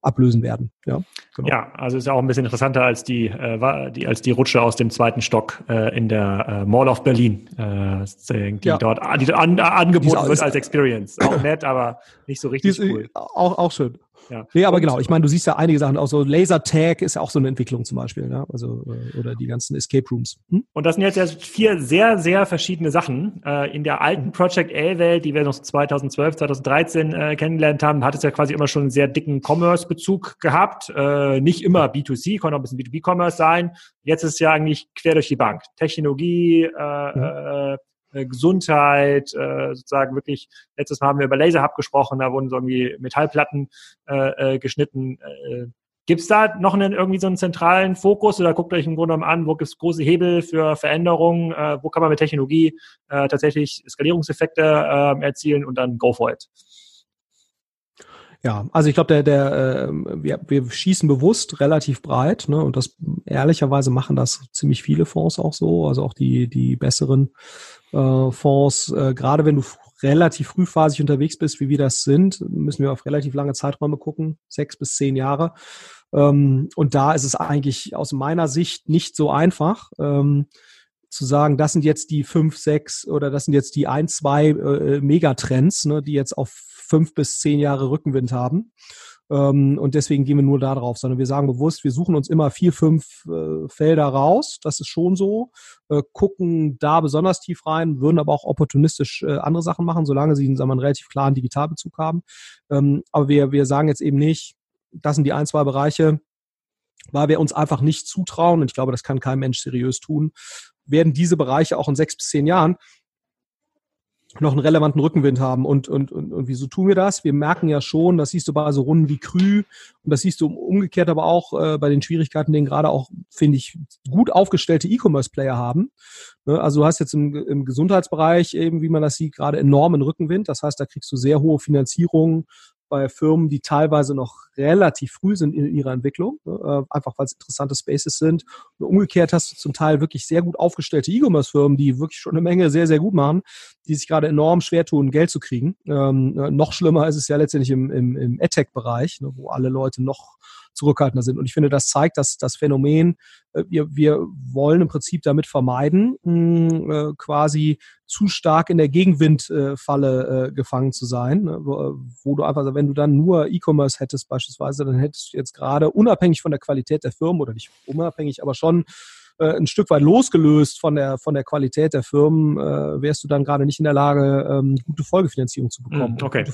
ablösen werden. Ja, genau. ja, also ist ja auch ein bisschen interessanter als die, äh, die als die Rutsche aus dem zweiten Stock äh, in der äh, Mall of Berlin, äh, die ja. dort die an, angeboten wird als Experience. Auch nett, aber nicht so richtig die, cool. Auch, auch schön. Ja. Nee, aber genau, ich meine, du siehst ja einige Sachen, auch so Laser Tag ist ja auch so eine Entwicklung zum Beispiel, ja? also äh, oder die ganzen Escape Rooms. Hm? Und das sind jetzt ja vier sehr, sehr verschiedene Sachen. Äh, in der alten Project A-Welt, die wir noch 2012, 2013 äh, kennengelernt haben, hat es ja quasi immer schon einen sehr dicken Commerce-Bezug gehabt. Äh, nicht immer B2C, konnte auch ein bisschen B2B-Commerce sein. Jetzt ist es ja eigentlich quer durch die Bank. Technologie, äh, mhm. Äh, Gesundheit, äh, sozusagen wirklich, letztes Mal haben wir über Laserhub gesprochen, da wurden so irgendwie Metallplatten äh, äh, geschnitten. Äh, Gibt es da noch einen, irgendwie so einen zentralen Fokus oder guckt euch im Grunde genommen an, wo gibt es große Hebel für Veränderungen, äh, wo kann man mit Technologie äh, tatsächlich Skalierungseffekte äh, erzielen und dann go for it? Ja, also ich glaube, der, der, äh, wir, wir schießen bewusst relativ breit, ne? Und das ehrlicherweise machen das ziemlich viele Fonds auch so, also auch die, die besseren äh, Fonds, äh, gerade wenn du relativ frühphasig unterwegs bist, wie wir das sind, müssen wir auf relativ lange Zeiträume gucken, sechs bis zehn Jahre. Ähm, und da ist es eigentlich aus meiner Sicht nicht so einfach. Ähm, zu sagen, das sind jetzt die fünf, sechs oder das sind jetzt die ein, zwei äh, Megatrends, ne, die jetzt auf fünf bis zehn Jahre Rückenwind haben. Ähm, und deswegen gehen wir nur da drauf, sondern wir sagen bewusst, wir suchen uns immer vier, fünf äh, Felder raus. Das ist schon so. Äh, gucken da besonders tief rein, würden aber auch opportunistisch äh, andere Sachen machen, solange sie sagen wir, einen relativ klaren Digitalbezug haben. Ähm, aber wir, wir sagen jetzt eben nicht, das sind die ein, zwei Bereiche, weil wir uns einfach nicht zutrauen, und ich glaube, das kann kein Mensch seriös tun, werden diese Bereiche auch in sechs bis zehn Jahren noch einen relevanten Rückenwind haben. Und, und, und, und wieso tun wir das? Wir merken ja schon, das siehst du bei so Runden wie Krü und das siehst du umgekehrt aber auch äh, bei den Schwierigkeiten, denen gerade auch, finde ich, gut aufgestellte E-Commerce-Player haben. Ne? Also du hast jetzt im, im Gesundheitsbereich eben, wie man das sieht, gerade enormen Rückenwind. Das heißt, da kriegst du sehr hohe Finanzierungen bei Firmen, die teilweise noch relativ früh sind in ihrer Entwicklung, ne, äh, einfach weil es interessante Spaces sind. Und umgekehrt hast du zum Teil wirklich sehr gut aufgestellte E-Commerce-Firmen, die wirklich schon eine Menge sehr, sehr gut machen, die sich gerade enorm schwer tun, Geld zu kriegen. Ähm, äh, noch schlimmer ist es ja letztendlich im, im, im EdTech-Bereich, ne, wo alle Leute noch zurückhaltender sind. Und ich finde, das zeigt, dass das Phänomen, äh, wir, wir wollen im Prinzip damit vermeiden, mh, äh, quasi zu stark in der Gegenwindfalle äh, gefangen zu sein, ne, wo, wo, du einfach, wenn du dann nur E-Commerce hättest beispielsweise, dann hättest du jetzt gerade unabhängig von der Qualität der Firmen oder nicht unabhängig, aber schon äh, ein Stück weit losgelöst von der von der Qualität der Firmen, äh, wärst du dann gerade nicht in der Lage, ähm, gute Folgefinanzierung zu bekommen. Mm, okay.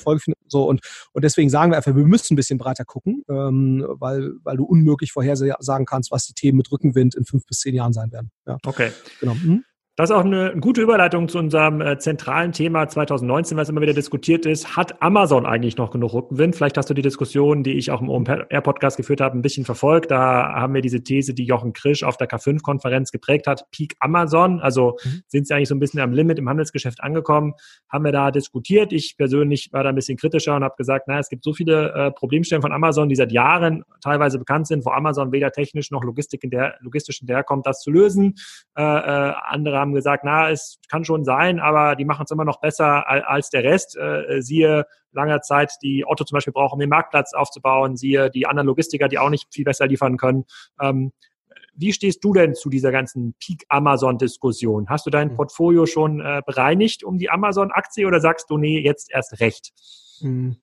So und und deswegen sagen wir einfach, wir müssen ein bisschen breiter gucken, ähm, weil weil du unmöglich vorhersagen kannst, was die Themen mit Rückenwind in fünf bis zehn Jahren sein werden. Ja. Okay. Genau. Mhm. Das ist auch eine gute Überleitung zu unserem äh, zentralen Thema 2019, was immer wieder diskutiert ist. Hat Amazon eigentlich noch genug Rückenwind? Vielleicht hast du die Diskussion, die ich auch im OMR-Podcast geführt habe, ein bisschen verfolgt. Da haben wir diese These, die Jochen Krisch auf der K5-Konferenz geprägt hat, Peak Amazon. Also mhm. sind sie eigentlich so ein bisschen am Limit im Handelsgeschäft angekommen? Haben wir da diskutiert. Ich persönlich war da ein bisschen kritischer und habe gesagt, na, es gibt so viele äh, Problemstellen von Amazon, die seit Jahren teilweise bekannt sind, wo Amazon weder technisch noch Logistik in der, logistisch hinterherkommt, das zu lösen. Äh, andere haben haben gesagt, na, es kann schon sein, aber die machen es immer noch besser als der Rest. Äh, siehe langer Zeit, die Otto zum Beispiel braucht, um den Marktplatz aufzubauen, siehe die anderen Logistiker, die auch nicht viel besser liefern können. Ähm, wie stehst du denn zu dieser ganzen Peak-Amazon-Diskussion? Hast du dein hm. Portfolio schon äh, bereinigt um die Amazon-Aktie oder sagst du, nee, jetzt erst recht? Hm.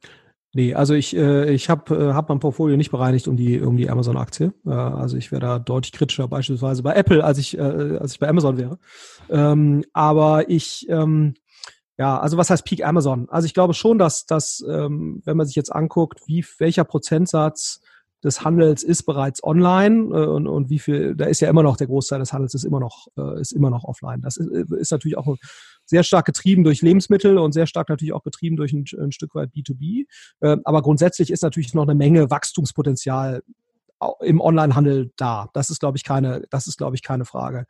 Nee, also ich, äh, ich habe äh, hab mein Portfolio nicht bereinigt um die, um die Amazon-Aktie. Äh, also ich wäre da deutlich kritischer beispielsweise bei Apple, als ich, äh, als ich bei Amazon wäre. Ähm, aber ich, ähm, ja, also was heißt Peak Amazon? Also ich glaube schon, dass, dass ähm, wenn man sich jetzt anguckt, wie welcher Prozentsatz des Handels ist bereits online äh, und, und wie viel, da ist ja immer noch der Großteil des Handels ist immer noch, äh, ist immer noch offline. Das ist, ist natürlich auch sehr stark getrieben durch Lebensmittel und sehr stark natürlich auch getrieben durch ein, ein Stück weit B2B. Äh, aber grundsätzlich ist natürlich noch eine Menge Wachstumspotenzial im Onlinehandel da. Das ist, glaube ich, keine, das ist, glaube ich, keine Frage.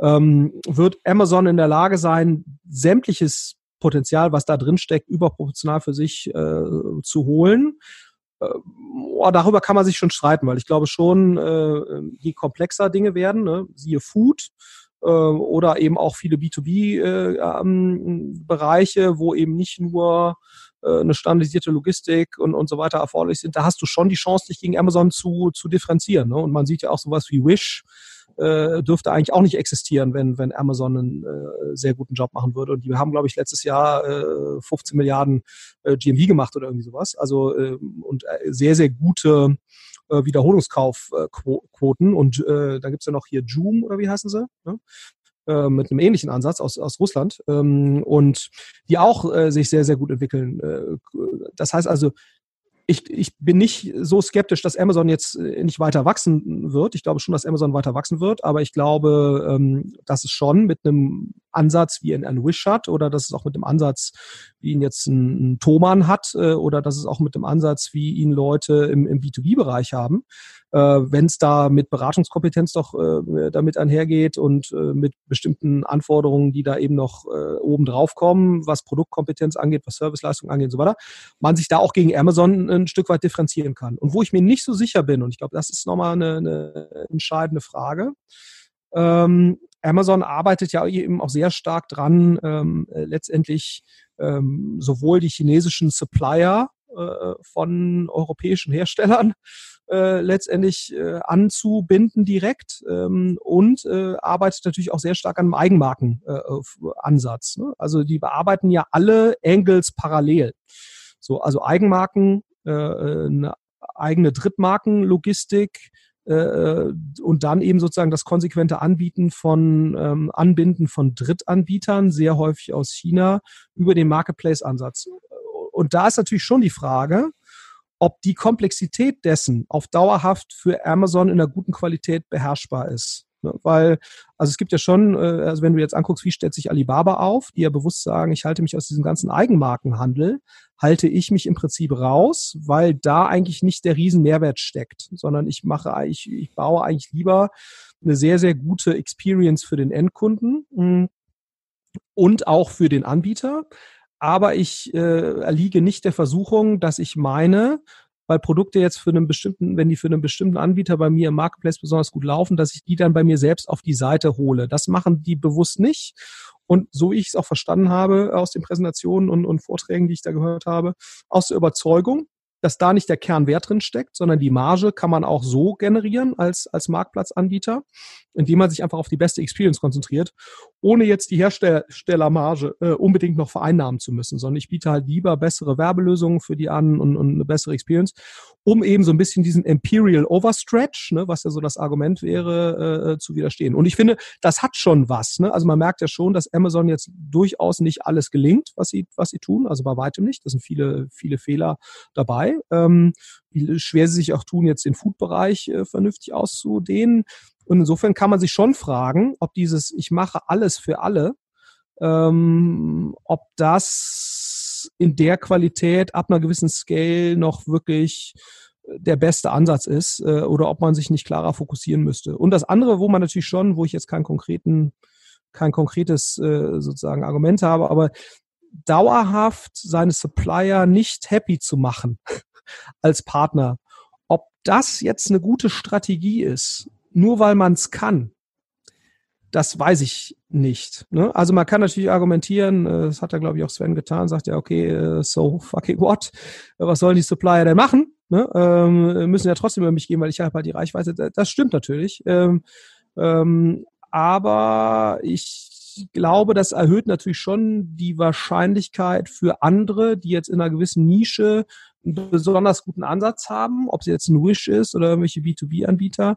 Ähm, wird Amazon in der Lage sein, sämtliches Potenzial, was da drin steckt, überproportional für sich äh, zu holen? Äh, oh, darüber kann man sich schon streiten, weil ich glaube schon, äh, je komplexer Dinge werden, ne, siehe Food, oder eben auch viele B2B-Bereiche, äh, ähm, wo eben nicht nur äh, eine standardisierte Logistik und, und so weiter erforderlich sind, da hast du schon die Chance, dich gegen Amazon zu, zu differenzieren. Ne? Und man sieht ja auch sowas wie Wish, äh, dürfte eigentlich auch nicht existieren, wenn, wenn Amazon einen äh, sehr guten Job machen würde. Und die haben, glaube ich, letztes Jahr äh, 15 Milliarden äh, GMV gemacht oder irgendwie sowas. Also äh, und sehr, sehr gute äh, Wiederholungskaufquoten. Und äh, dann gibt's ja noch hier Joom, oder wie heißen sie? Ne? Äh, mit einem ähnlichen Ansatz aus, aus Russland ähm, und die auch äh, sich sehr, sehr gut entwickeln. Äh, das heißt also, ich, ich bin nicht so skeptisch, dass Amazon jetzt äh, nicht weiter wachsen wird. Ich glaube schon, dass Amazon weiter wachsen wird, aber ich glaube, ähm, dass es schon mit einem Ansatz wie ein, ein Wish hat oder dass es auch mit dem Ansatz, wie ihn jetzt ein, ein Thoman hat äh, oder dass es auch mit dem Ansatz, wie ihn Leute im, im B2B-Bereich haben, äh, wenn es da mit Beratungskompetenz doch äh, damit einhergeht und äh, mit bestimmten Anforderungen, die da eben noch äh, oben drauf kommen, was Produktkompetenz angeht, was Serviceleistung angeht und so weiter, man sich da auch gegen Amazon ein Stück weit differenzieren kann. Und wo ich mir nicht so sicher bin, und ich glaube, das ist nochmal eine, eine entscheidende Frage, ähm, Amazon arbeitet ja eben auch sehr stark dran, ähm, äh, letztendlich ähm, sowohl die chinesischen Supplier äh, von europäischen Herstellern äh, letztendlich äh, anzubinden direkt ähm, und äh, arbeitet natürlich auch sehr stark an einem Eigenmarkenansatz. Äh, ne? Also die bearbeiten ja alle Angles parallel. So, also Eigenmarken, äh, äh eine eigene Drittmarkenlogistik, und dann eben sozusagen das konsequente Anbieten von ähm, Anbinden von Drittanbietern, sehr häufig aus China, über den Marketplace-Ansatz. Und da ist natürlich schon die Frage, ob die Komplexität dessen auf dauerhaft für Amazon in einer guten Qualität beherrschbar ist. Ne? Weil, also es gibt ja schon, äh, also wenn du jetzt anguckst, wie stellt sich Alibaba auf, die ja bewusst sagen, ich halte mich aus diesem ganzen Eigenmarkenhandel, halte ich mich im Prinzip raus, weil da eigentlich nicht der riesen Mehrwert steckt, sondern ich mache, ich, ich baue eigentlich lieber eine sehr, sehr gute Experience für den Endkunden hm, und auch für den Anbieter aber ich äh, erliege nicht der Versuchung, dass ich meine, weil Produkte jetzt für einen bestimmten, wenn die für einen bestimmten Anbieter bei mir im Marketplace besonders gut laufen, dass ich die dann bei mir selbst auf die Seite hole. Das machen die bewusst nicht. Und so wie ich es auch verstanden habe aus den Präsentationen und, und Vorträgen, die ich da gehört habe, aus der Überzeugung, dass da nicht der Kernwert drin steckt, sondern die Marge kann man auch so generieren als, als Marktplatzanbieter, indem man sich einfach auf die beste Experience konzentriert, ohne jetzt die Herstellermarge äh, unbedingt noch vereinnahmen zu müssen, sondern ich biete halt lieber bessere Werbelösungen für die an und, und eine bessere Experience, um eben so ein bisschen diesen Imperial Overstretch, ne, was ja so das Argument wäre, äh, zu widerstehen. Und ich finde, das hat schon was. Ne? Also man merkt ja schon, dass Amazon jetzt durchaus nicht alles gelingt, was sie, was sie tun, also bei weitem nicht. Da sind viele, viele Fehler dabei. Ähm, wie schwer sie sich auch tun, jetzt den Food-Bereich äh, vernünftig auszudehnen. Und insofern kann man sich schon fragen, ob dieses Ich mache alles für alle, ähm, ob das in der Qualität ab einer gewissen Scale noch wirklich äh, der beste Ansatz ist äh, oder ob man sich nicht klarer fokussieren müsste. Und das andere, wo man natürlich schon, wo ich jetzt keinen konkreten, kein konkretes äh, sozusagen Argument habe, aber dauerhaft seine Supplier nicht happy zu machen als Partner, ob das jetzt eine gute Strategie ist nur weil man es kann, das weiß ich nicht. Ne? Also man kann natürlich argumentieren, äh, das hat er glaube ich auch Sven getan, sagt ja, okay, äh, so fucking what? Was sollen die Supplier denn machen? Ne? Ähm, müssen ja trotzdem über mich gehen, weil ich habe halt die Reichweite. Das stimmt natürlich. Ähm, ähm, aber ich glaube, das erhöht natürlich schon die Wahrscheinlichkeit für andere, die jetzt in einer gewissen Nische einen besonders guten Ansatz haben, ob es jetzt ein Wish ist oder irgendwelche B2B-Anbieter,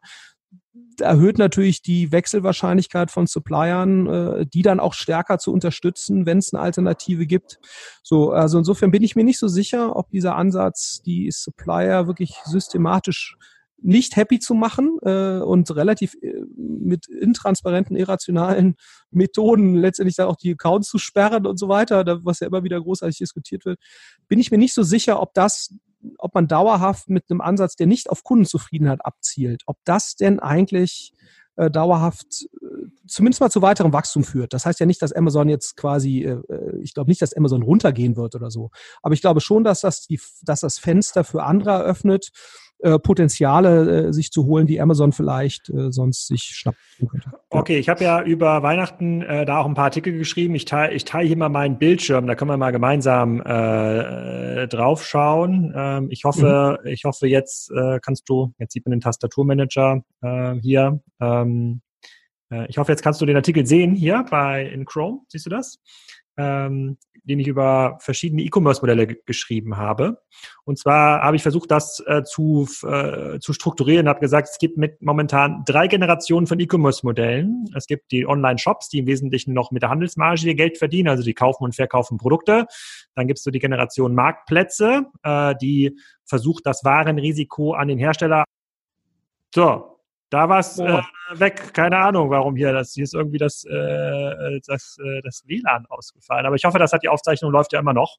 erhöht natürlich die Wechselwahrscheinlichkeit von Suppliern, äh, die dann auch stärker zu unterstützen, wenn es eine Alternative gibt. So, also insofern bin ich mir nicht so sicher, ob dieser Ansatz, die Supplier wirklich systematisch nicht happy zu machen äh, und relativ äh, mit intransparenten, irrationalen Methoden letztendlich dann auch die Accounts zu sperren und so weiter, da, was ja immer wieder großartig diskutiert wird, bin ich mir nicht so sicher, ob das ob man dauerhaft mit einem Ansatz, der nicht auf Kundenzufriedenheit abzielt, ob das denn eigentlich äh, dauerhaft äh, zumindest mal zu weiterem Wachstum führt. Das heißt ja nicht, dass Amazon jetzt quasi, äh, ich glaube nicht, dass Amazon runtergehen wird oder so. Aber ich glaube schon, dass das, die, dass das Fenster für andere eröffnet, äh, Potenziale äh, sich zu holen, die Amazon vielleicht äh, sonst sich schnappen könnte. Okay, ich habe ja über Weihnachten äh, da auch ein paar Artikel geschrieben. Ich teile ich teile hier mal meinen Bildschirm, da können wir mal gemeinsam äh, drauf schauen. Ähm, ich hoffe, mhm. ich hoffe jetzt äh, kannst du, jetzt sieht man den Tastaturmanager äh, hier. Ähm, äh, ich hoffe, jetzt kannst du den Artikel sehen hier bei in Chrome. Siehst du das? Ähm, den ich über verschiedene E-Commerce-Modelle geschrieben habe. Und zwar habe ich versucht, das äh, zu, äh, zu strukturieren, habe gesagt, es gibt mit momentan drei Generationen von E-Commerce-Modellen. Es gibt die Online-Shops, die im Wesentlichen noch mit der Handelsmarge ihr Geld verdienen, also die kaufen und verkaufen Produkte. Dann gibt es so die Generation Marktplätze, äh, die versucht, das Warenrisiko an den Hersteller so, da war es äh, weg. Keine Ahnung, warum hier. Das, hier ist irgendwie das, äh, das, äh, das WLAN ausgefallen. Aber ich hoffe, das hat die Aufzeichnung läuft ja immer noch.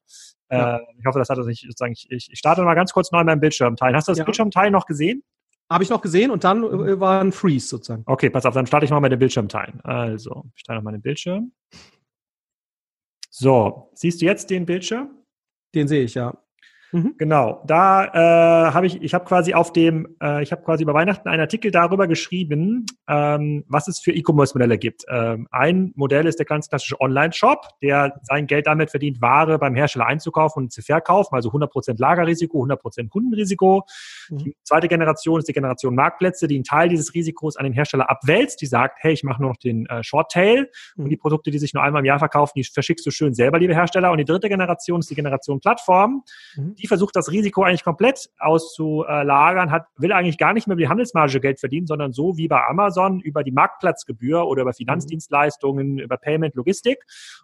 Äh, ja. Ich hoffe, das hat das nicht sozusagen. Ich, ich starte mal ganz kurz neu meinen Bildschirm teilen. Hast du das ja. Bildschirmteil noch gesehen? Habe ich noch gesehen und dann äh, war ein Freeze sozusagen. Okay, pass auf, dann starte ich mal mit dem Bildschirm teilen. Also, ich teile noch mal den Bildschirm. So, siehst du jetzt den Bildschirm? Den sehe ich, ja. Mhm. Genau, da äh, habe ich, ich habe quasi auf dem, äh, ich habe quasi über Weihnachten einen Artikel darüber geschrieben, ähm, was es für E-Commerce-Modelle gibt. Ähm, ein Modell ist der ganz klassische Online-Shop, der sein Geld damit verdient, Ware beim Hersteller einzukaufen und zu verkaufen, also 100% Lagerrisiko, 100% Kundenrisiko. Mhm. Die zweite Generation ist die Generation Marktplätze, die einen Teil dieses Risikos an den Hersteller abwälzt, die sagt, hey, ich mache nur noch den äh, Short-Tail mhm. und die Produkte, die sich nur einmal im Jahr verkaufen, die verschickst du schön selber, liebe Hersteller. Und die dritte Generation ist die Generation Plattform. Mhm die versucht das Risiko eigentlich komplett auszulagern, hat, will eigentlich gar nicht mehr über die Handelsmarge Geld verdienen, sondern so wie bei Amazon über die Marktplatzgebühr oder über Finanzdienstleistungen, über Payment, Logistik.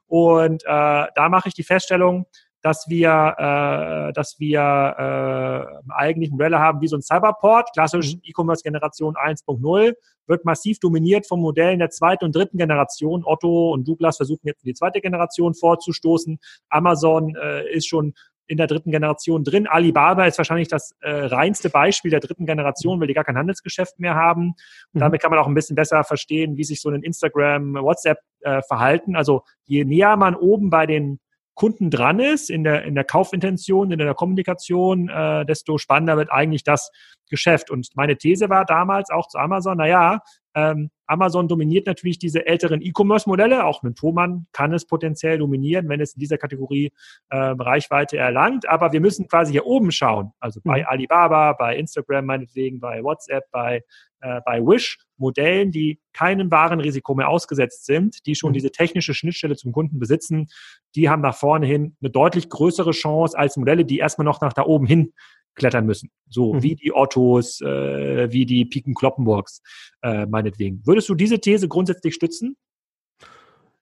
Und äh, da mache ich die Feststellung, dass wir, äh, dass wir äh, eigentlich Modelle haben wie so ein Cyberport, klassisch mhm. E-Commerce-Generation 1.0, wird massiv dominiert von Modellen der zweiten und dritten Generation. Otto und Douglas versuchen jetzt die zweite Generation vorzustoßen. Amazon äh, ist schon in der dritten Generation drin. Alibaba ist wahrscheinlich das äh, reinste Beispiel der dritten Generation, weil die gar kein Handelsgeschäft mehr haben. Und mhm. damit kann man auch ein bisschen besser verstehen, wie sich so ein Instagram, WhatsApp äh, verhalten. Also je näher man oben bei den Kunden dran ist, in der, in der Kaufintention, in der Kommunikation, äh, desto spannender wird eigentlich das Geschäft. Und meine These war damals auch zu Amazon, naja, ähm, Amazon dominiert natürlich diese älteren E-Commerce-Modelle. Auch ein Thomann kann es potenziell dominieren, wenn es in dieser Kategorie äh, Reichweite erlangt. Aber wir müssen quasi hier oben schauen. Also bei mhm. Alibaba, bei Instagram meinetwegen, bei WhatsApp, bei, äh, bei Wish. Modellen, die keinem Warenrisiko mehr ausgesetzt sind, die schon mhm. diese technische Schnittstelle zum Kunden besitzen, die haben nach vorne hin eine deutlich größere Chance als Modelle, die erstmal noch nach da oben hin klettern müssen. So mhm. wie die Ottos, äh, wie die Piken Kloppenburgs, äh, meinetwegen. Würdest du diese These grundsätzlich stützen?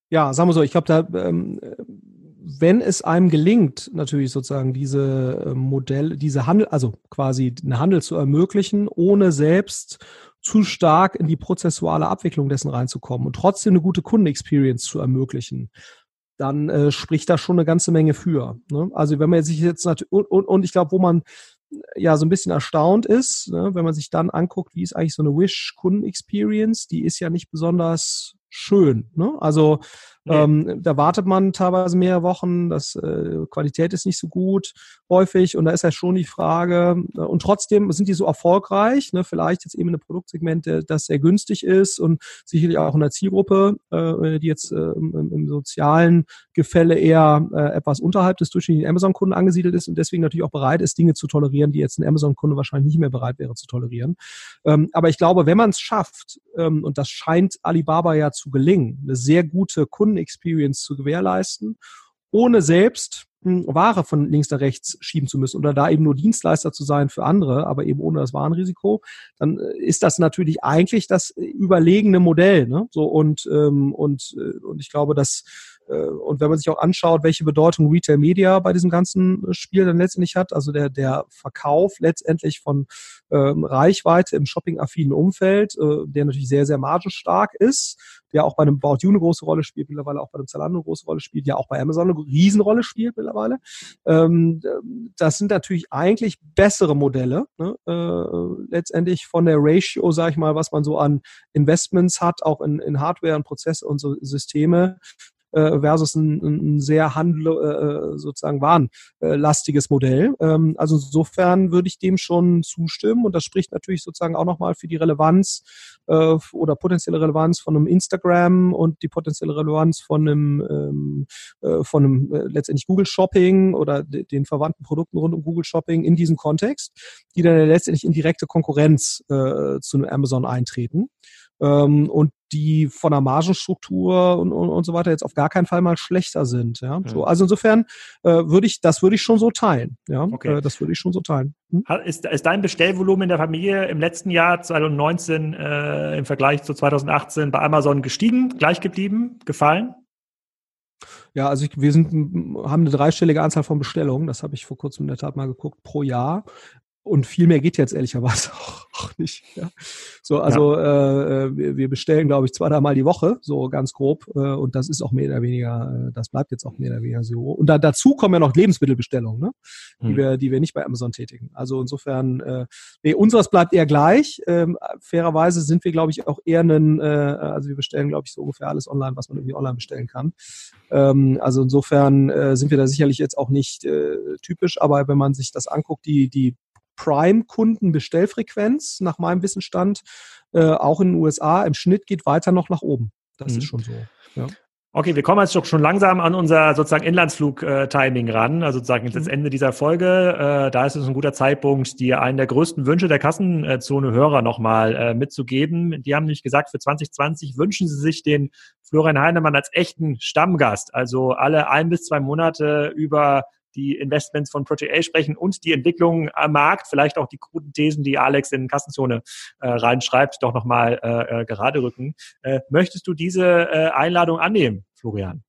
Ja, sagen wir so, ich glaube, da, ähm, wenn es einem gelingt, natürlich sozusagen diese äh, Modelle, diese Handel, also quasi eine Handel zu ermöglichen, ohne selbst zu stark in die prozessuale Abwicklung dessen reinzukommen und trotzdem eine gute Kundenexperience zu ermöglichen, dann äh, spricht da schon eine ganze Menge für. Ne? Also wenn man sich jetzt natürlich, und, und, und ich glaube, wo man ja so ein bisschen erstaunt ist, ne, wenn man sich dann anguckt, wie ist eigentlich so eine Wish-Kunden-Experience, die ist ja nicht besonders schön. Ne? Also Nee. Ähm, da wartet man teilweise mehrere Wochen, das äh, Qualität ist nicht so gut häufig und da ist ja schon die Frage, äh, und trotzdem sind die so erfolgreich, ne, vielleicht jetzt eben in einem Produktsegment, das sehr günstig ist und sicherlich auch in der Zielgruppe, äh, die jetzt äh, im, im, sozialen Gefälle eher äh, etwas unterhalb des durchschnittlichen Amazon-Kunden angesiedelt ist und deswegen natürlich auch bereit ist, Dinge zu tolerieren, die jetzt ein Amazon-Kunde wahrscheinlich nicht mehr bereit wäre zu tolerieren. Ähm, aber ich glaube, wenn man es schafft, ähm, und das scheint Alibaba ja zu gelingen, eine sehr gute Kunden Experience zu gewährleisten, ohne selbst hm, Ware von links nach rechts schieben zu müssen oder da eben nur Dienstleister zu sein für andere, aber eben ohne das Warenrisiko, dann äh, ist das natürlich eigentlich das überlegene Modell. Ne? So und ähm, und äh, und ich glaube, dass und wenn man sich auch anschaut, welche Bedeutung Retail Media bei diesem ganzen Spiel dann letztendlich hat, also der, der Verkauf letztendlich von ähm, Reichweite im shopping-affinen Umfeld, äh, der natürlich sehr, sehr margenstark ist, der auch bei einem About You eine große Rolle spielt, mittlerweile auch bei einem Zalando eine große Rolle spielt, ja auch bei Amazon eine Riesenrolle spielt mittlerweile. Ähm, das sind natürlich eigentlich bessere Modelle, ne? äh, letztendlich von der Ratio, sage ich mal, was man so an Investments hat, auch in, in Hardware und Prozesse und so Systeme, äh, versus ein, ein sehr handel, äh, sozusagen warenlastiges Modell. Ähm, also insofern würde ich dem schon zustimmen und das spricht natürlich sozusagen auch nochmal für die Relevanz äh, oder potenzielle Relevanz von einem Instagram und die potenzielle Relevanz von einem, ähm, äh, von einem äh, letztendlich Google Shopping oder den verwandten Produkten rund um Google Shopping in diesem Kontext, die dann letztendlich in direkte Konkurrenz äh, zu Amazon eintreten ähm, und die von der Margenstruktur und, und, und so weiter jetzt auf gar keinen Fall mal schlechter sind. Ja? Mhm. So, also insofern äh, würde ich, das würde ich schon so teilen. Ja, okay. äh, das würde ich schon so teilen. Hm? Ist, ist dein Bestellvolumen in der Familie im letzten Jahr 2019 äh, im Vergleich zu 2018 bei Amazon gestiegen, gleich geblieben, gefallen? Ja, also ich, wir sind, haben eine dreistellige Anzahl von Bestellungen, das habe ich vor kurzem in der Tat mal geguckt, pro Jahr. Und viel mehr geht jetzt ehrlicherweise auch, auch nicht. Ja. So, also ja. äh, wir, wir bestellen, glaube ich, zwei, dreimal die Woche, so ganz grob. Äh, und das ist auch mehr oder weniger, äh, das bleibt jetzt auch mehr oder weniger so. Und da, dazu kommen ja noch Lebensmittelbestellungen, ne? die, hm. wir, die wir nicht bei Amazon tätigen. Also insofern, äh, nee, unseres bleibt eher gleich. Ähm, fairerweise sind wir, glaube ich, auch eher einen, äh, also wir bestellen, glaube ich, so ungefähr alles online, was man irgendwie online bestellen kann. Ähm, also insofern äh, sind wir da sicherlich jetzt auch nicht äh, typisch, aber wenn man sich das anguckt, die, die Prime-Kunden-Bestellfrequenz nach meinem Wissensstand äh, auch in den USA im Schnitt geht weiter noch nach oben. Das mhm. ist schon so. Ja. Okay, wir kommen jetzt doch schon langsam an unser sozusagen Inlandsflug-Timing ran, also sozusagen jetzt das mhm. Ende dieser Folge. Äh, da ist es ein guter Zeitpunkt, dir einen der größten Wünsche der Kassenzone-Hörer nochmal äh, mitzugeben. Die haben nämlich gesagt, für 2020 wünschen sie sich den Florian Heinemann als echten Stammgast, also alle ein bis zwei Monate über die Investments von Protea sprechen und die Entwicklung am Markt, vielleicht auch die guten Thesen, die Alex in Kassenzone äh, reinschreibt, doch nochmal äh, äh, gerade rücken. Äh, möchtest du diese äh, Einladung annehmen, Florian?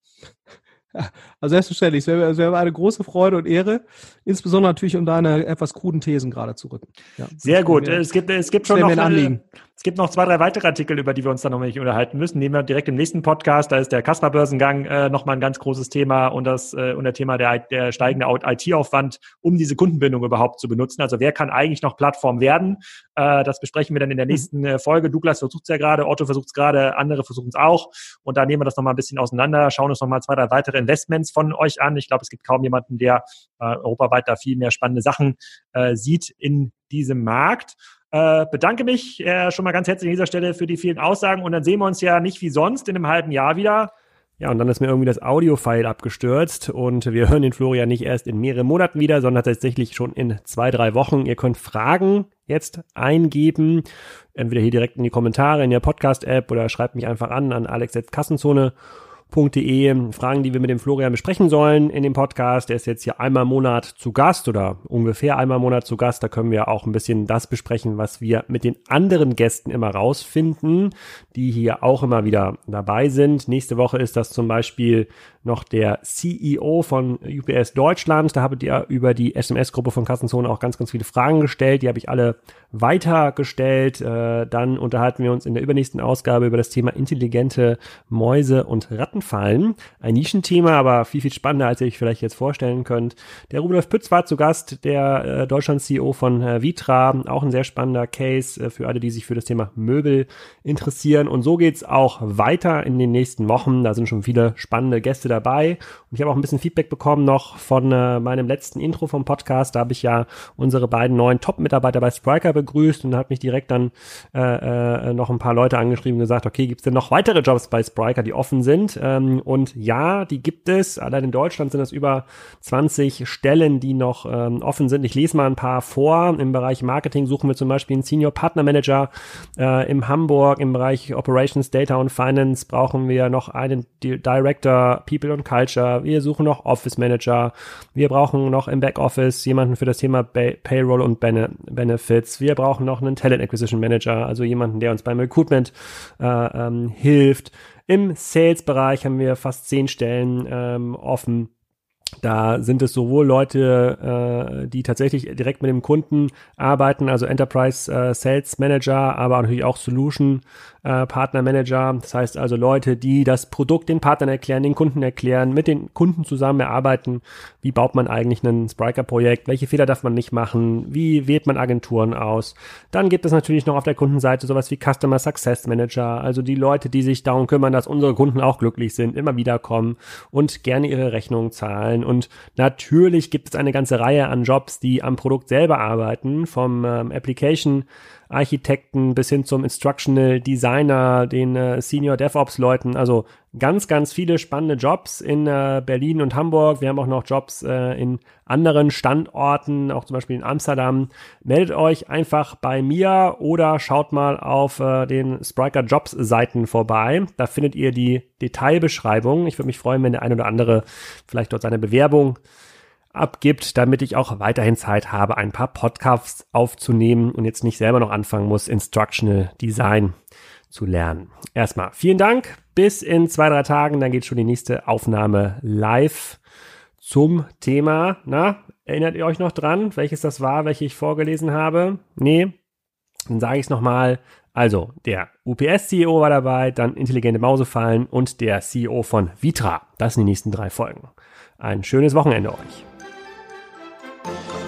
Also selbstverständlich, es wäre, es wäre eine große Freude und Ehre, insbesondere natürlich um deine etwas kruden Thesen gerade zu rücken. Ja, Sehr gut. Mir, es gibt, es gibt schon noch, äh, es gibt noch zwei, drei weitere Artikel, über die wir uns dann noch nicht unterhalten müssen. Nehmen wir direkt im nächsten Podcast. Da ist der Kasper-Börsengang äh, nochmal ein ganz großes Thema und das äh, und der Thema der, der steigende IT-Aufwand, um diese Kundenbindung überhaupt zu benutzen. Also wer kann eigentlich noch Plattform werden? Äh, das besprechen wir dann in der mhm. nächsten äh, Folge. Douglas versucht es ja gerade, Otto versucht es gerade, andere versuchen es auch. Und da nehmen wir das nochmal ein bisschen auseinander, schauen uns nochmal zwei, drei weitere Investments von euch an. Ich glaube, es gibt kaum jemanden, der äh, europaweit da viel mehr spannende Sachen äh, sieht in diesem Markt. Äh, bedanke mich äh, schon mal ganz herzlich an dieser Stelle für die vielen Aussagen und dann sehen wir uns ja nicht wie sonst in einem halben Jahr wieder. Ja, und dann ist mir irgendwie das Audio-File abgestürzt und wir hören den Florian nicht erst in mehreren Monaten wieder, sondern tatsächlich schon in zwei, drei Wochen. Ihr könnt Fragen jetzt eingeben, entweder hier direkt in die Kommentare in der Podcast-App oder schreibt mich einfach an an alex.kassenzone.de florian.de Fragen, die wir mit dem Florian besprechen sollen in dem Podcast. Er ist jetzt hier einmal im Monat zu Gast oder ungefähr einmal im Monat zu Gast. Da können wir auch ein bisschen das besprechen, was wir mit den anderen Gästen immer rausfinden, die hier auch immer wieder dabei sind. Nächste Woche ist das zum Beispiel noch der CEO von UPS Deutschland. Da habt ihr über die SMS-Gruppe von Kassenzone auch ganz, ganz viele Fragen gestellt. Die habe ich alle weitergestellt. Äh, dann unterhalten wir uns in der übernächsten Ausgabe über das Thema intelligente Mäuse und Rattenfallen. Ein Nischenthema, aber viel, viel spannender, als ihr euch vielleicht jetzt vorstellen könnt. Der Rudolf Pütz war zu Gast, der äh, Deutschland-CEO von äh, Vitra. Auch ein sehr spannender Case für alle, die sich für das Thema Möbel interessieren. Und so geht's auch weiter in den nächsten Wochen. Da sind schon viele spannende Gäste dabei. Und ich habe auch ein bisschen Feedback bekommen noch von äh, meinem letzten Intro vom Podcast. Da habe ich ja unsere beiden neuen Top-Mitarbeiter bei Spriker begrüßt und hat mich direkt dann äh, äh, noch ein paar Leute angeschrieben und gesagt, okay, gibt es denn noch weitere Jobs bei Spriker, die offen sind? Ähm, und ja, die gibt es. Allein in Deutschland sind es über 20 Stellen, die noch ähm, offen sind. Ich lese mal ein paar vor. Im Bereich Marketing suchen wir zum Beispiel einen Senior Partner Manager. Äh, Im Hamburg im Bereich Operations, Data und Finance brauchen wir noch einen Director People und Culture. Wir suchen noch Office Manager. Wir brauchen noch im Backoffice jemanden für das Thema Payroll und Bene Benefits. Wir wir brauchen noch einen Talent Acquisition Manager, also jemanden, der uns beim Recruitment äh, ähm, hilft. Im Sales-Bereich haben wir fast zehn Stellen ähm, offen. Da sind es sowohl Leute, äh, die tatsächlich direkt mit dem Kunden arbeiten, also Enterprise äh, Sales Manager, aber natürlich auch Solution äh, Partner Manager. Das heißt also Leute, die das Produkt den Partnern erklären, den Kunden erklären, mit den Kunden zusammen erarbeiten. Wie baut man eigentlich ein Spriker-Projekt? Welche Fehler darf man nicht machen? Wie wählt man Agenturen aus? Dann gibt es natürlich noch auf der Kundenseite sowas wie Customer Success Manager, also die Leute, die sich darum kümmern, dass unsere Kunden auch glücklich sind, immer wieder kommen und gerne ihre Rechnungen zahlen. Und natürlich gibt es eine ganze Reihe an Jobs, die am Produkt selber arbeiten, vom ähm, Application Architekten bis hin zum Instructional Designer, den äh, Senior DevOps Leuten. Also ganz, ganz viele spannende Jobs in äh, Berlin und Hamburg. Wir haben auch noch Jobs äh, in anderen Standorten, auch zum Beispiel in Amsterdam. Meldet euch einfach bei mir oder schaut mal auf äh, den Spriker Jobs Seiten vorbei. Da findet ihr die Detailbeschreibung. Ich würde mich freuen, wenn der ein oder andere vielleicht dort seine Bewerbung abgibt, damit ich auch weiterhin Zeit habe, ein paar Podcasts aufzunehmen und jetzt nicht selber noch anfangen muss, Instructional Design zu lernen. Erstmal vielen Dank. Bis in zwei, drei Tagen, dann geht schon die nächste Aufnahme live zum Thema. Na, erinnert ihr euch noch dran, welches das war, welche ich vorgelesen habe? Nee? Dann sage ich es nochmal. Also, der UPS-CEO war dabei, dann intelligente Mausefallen und der CEO von Vitra. Das sind die nächsten drei Folgen. Ein schönes Wochenende euch. Bye.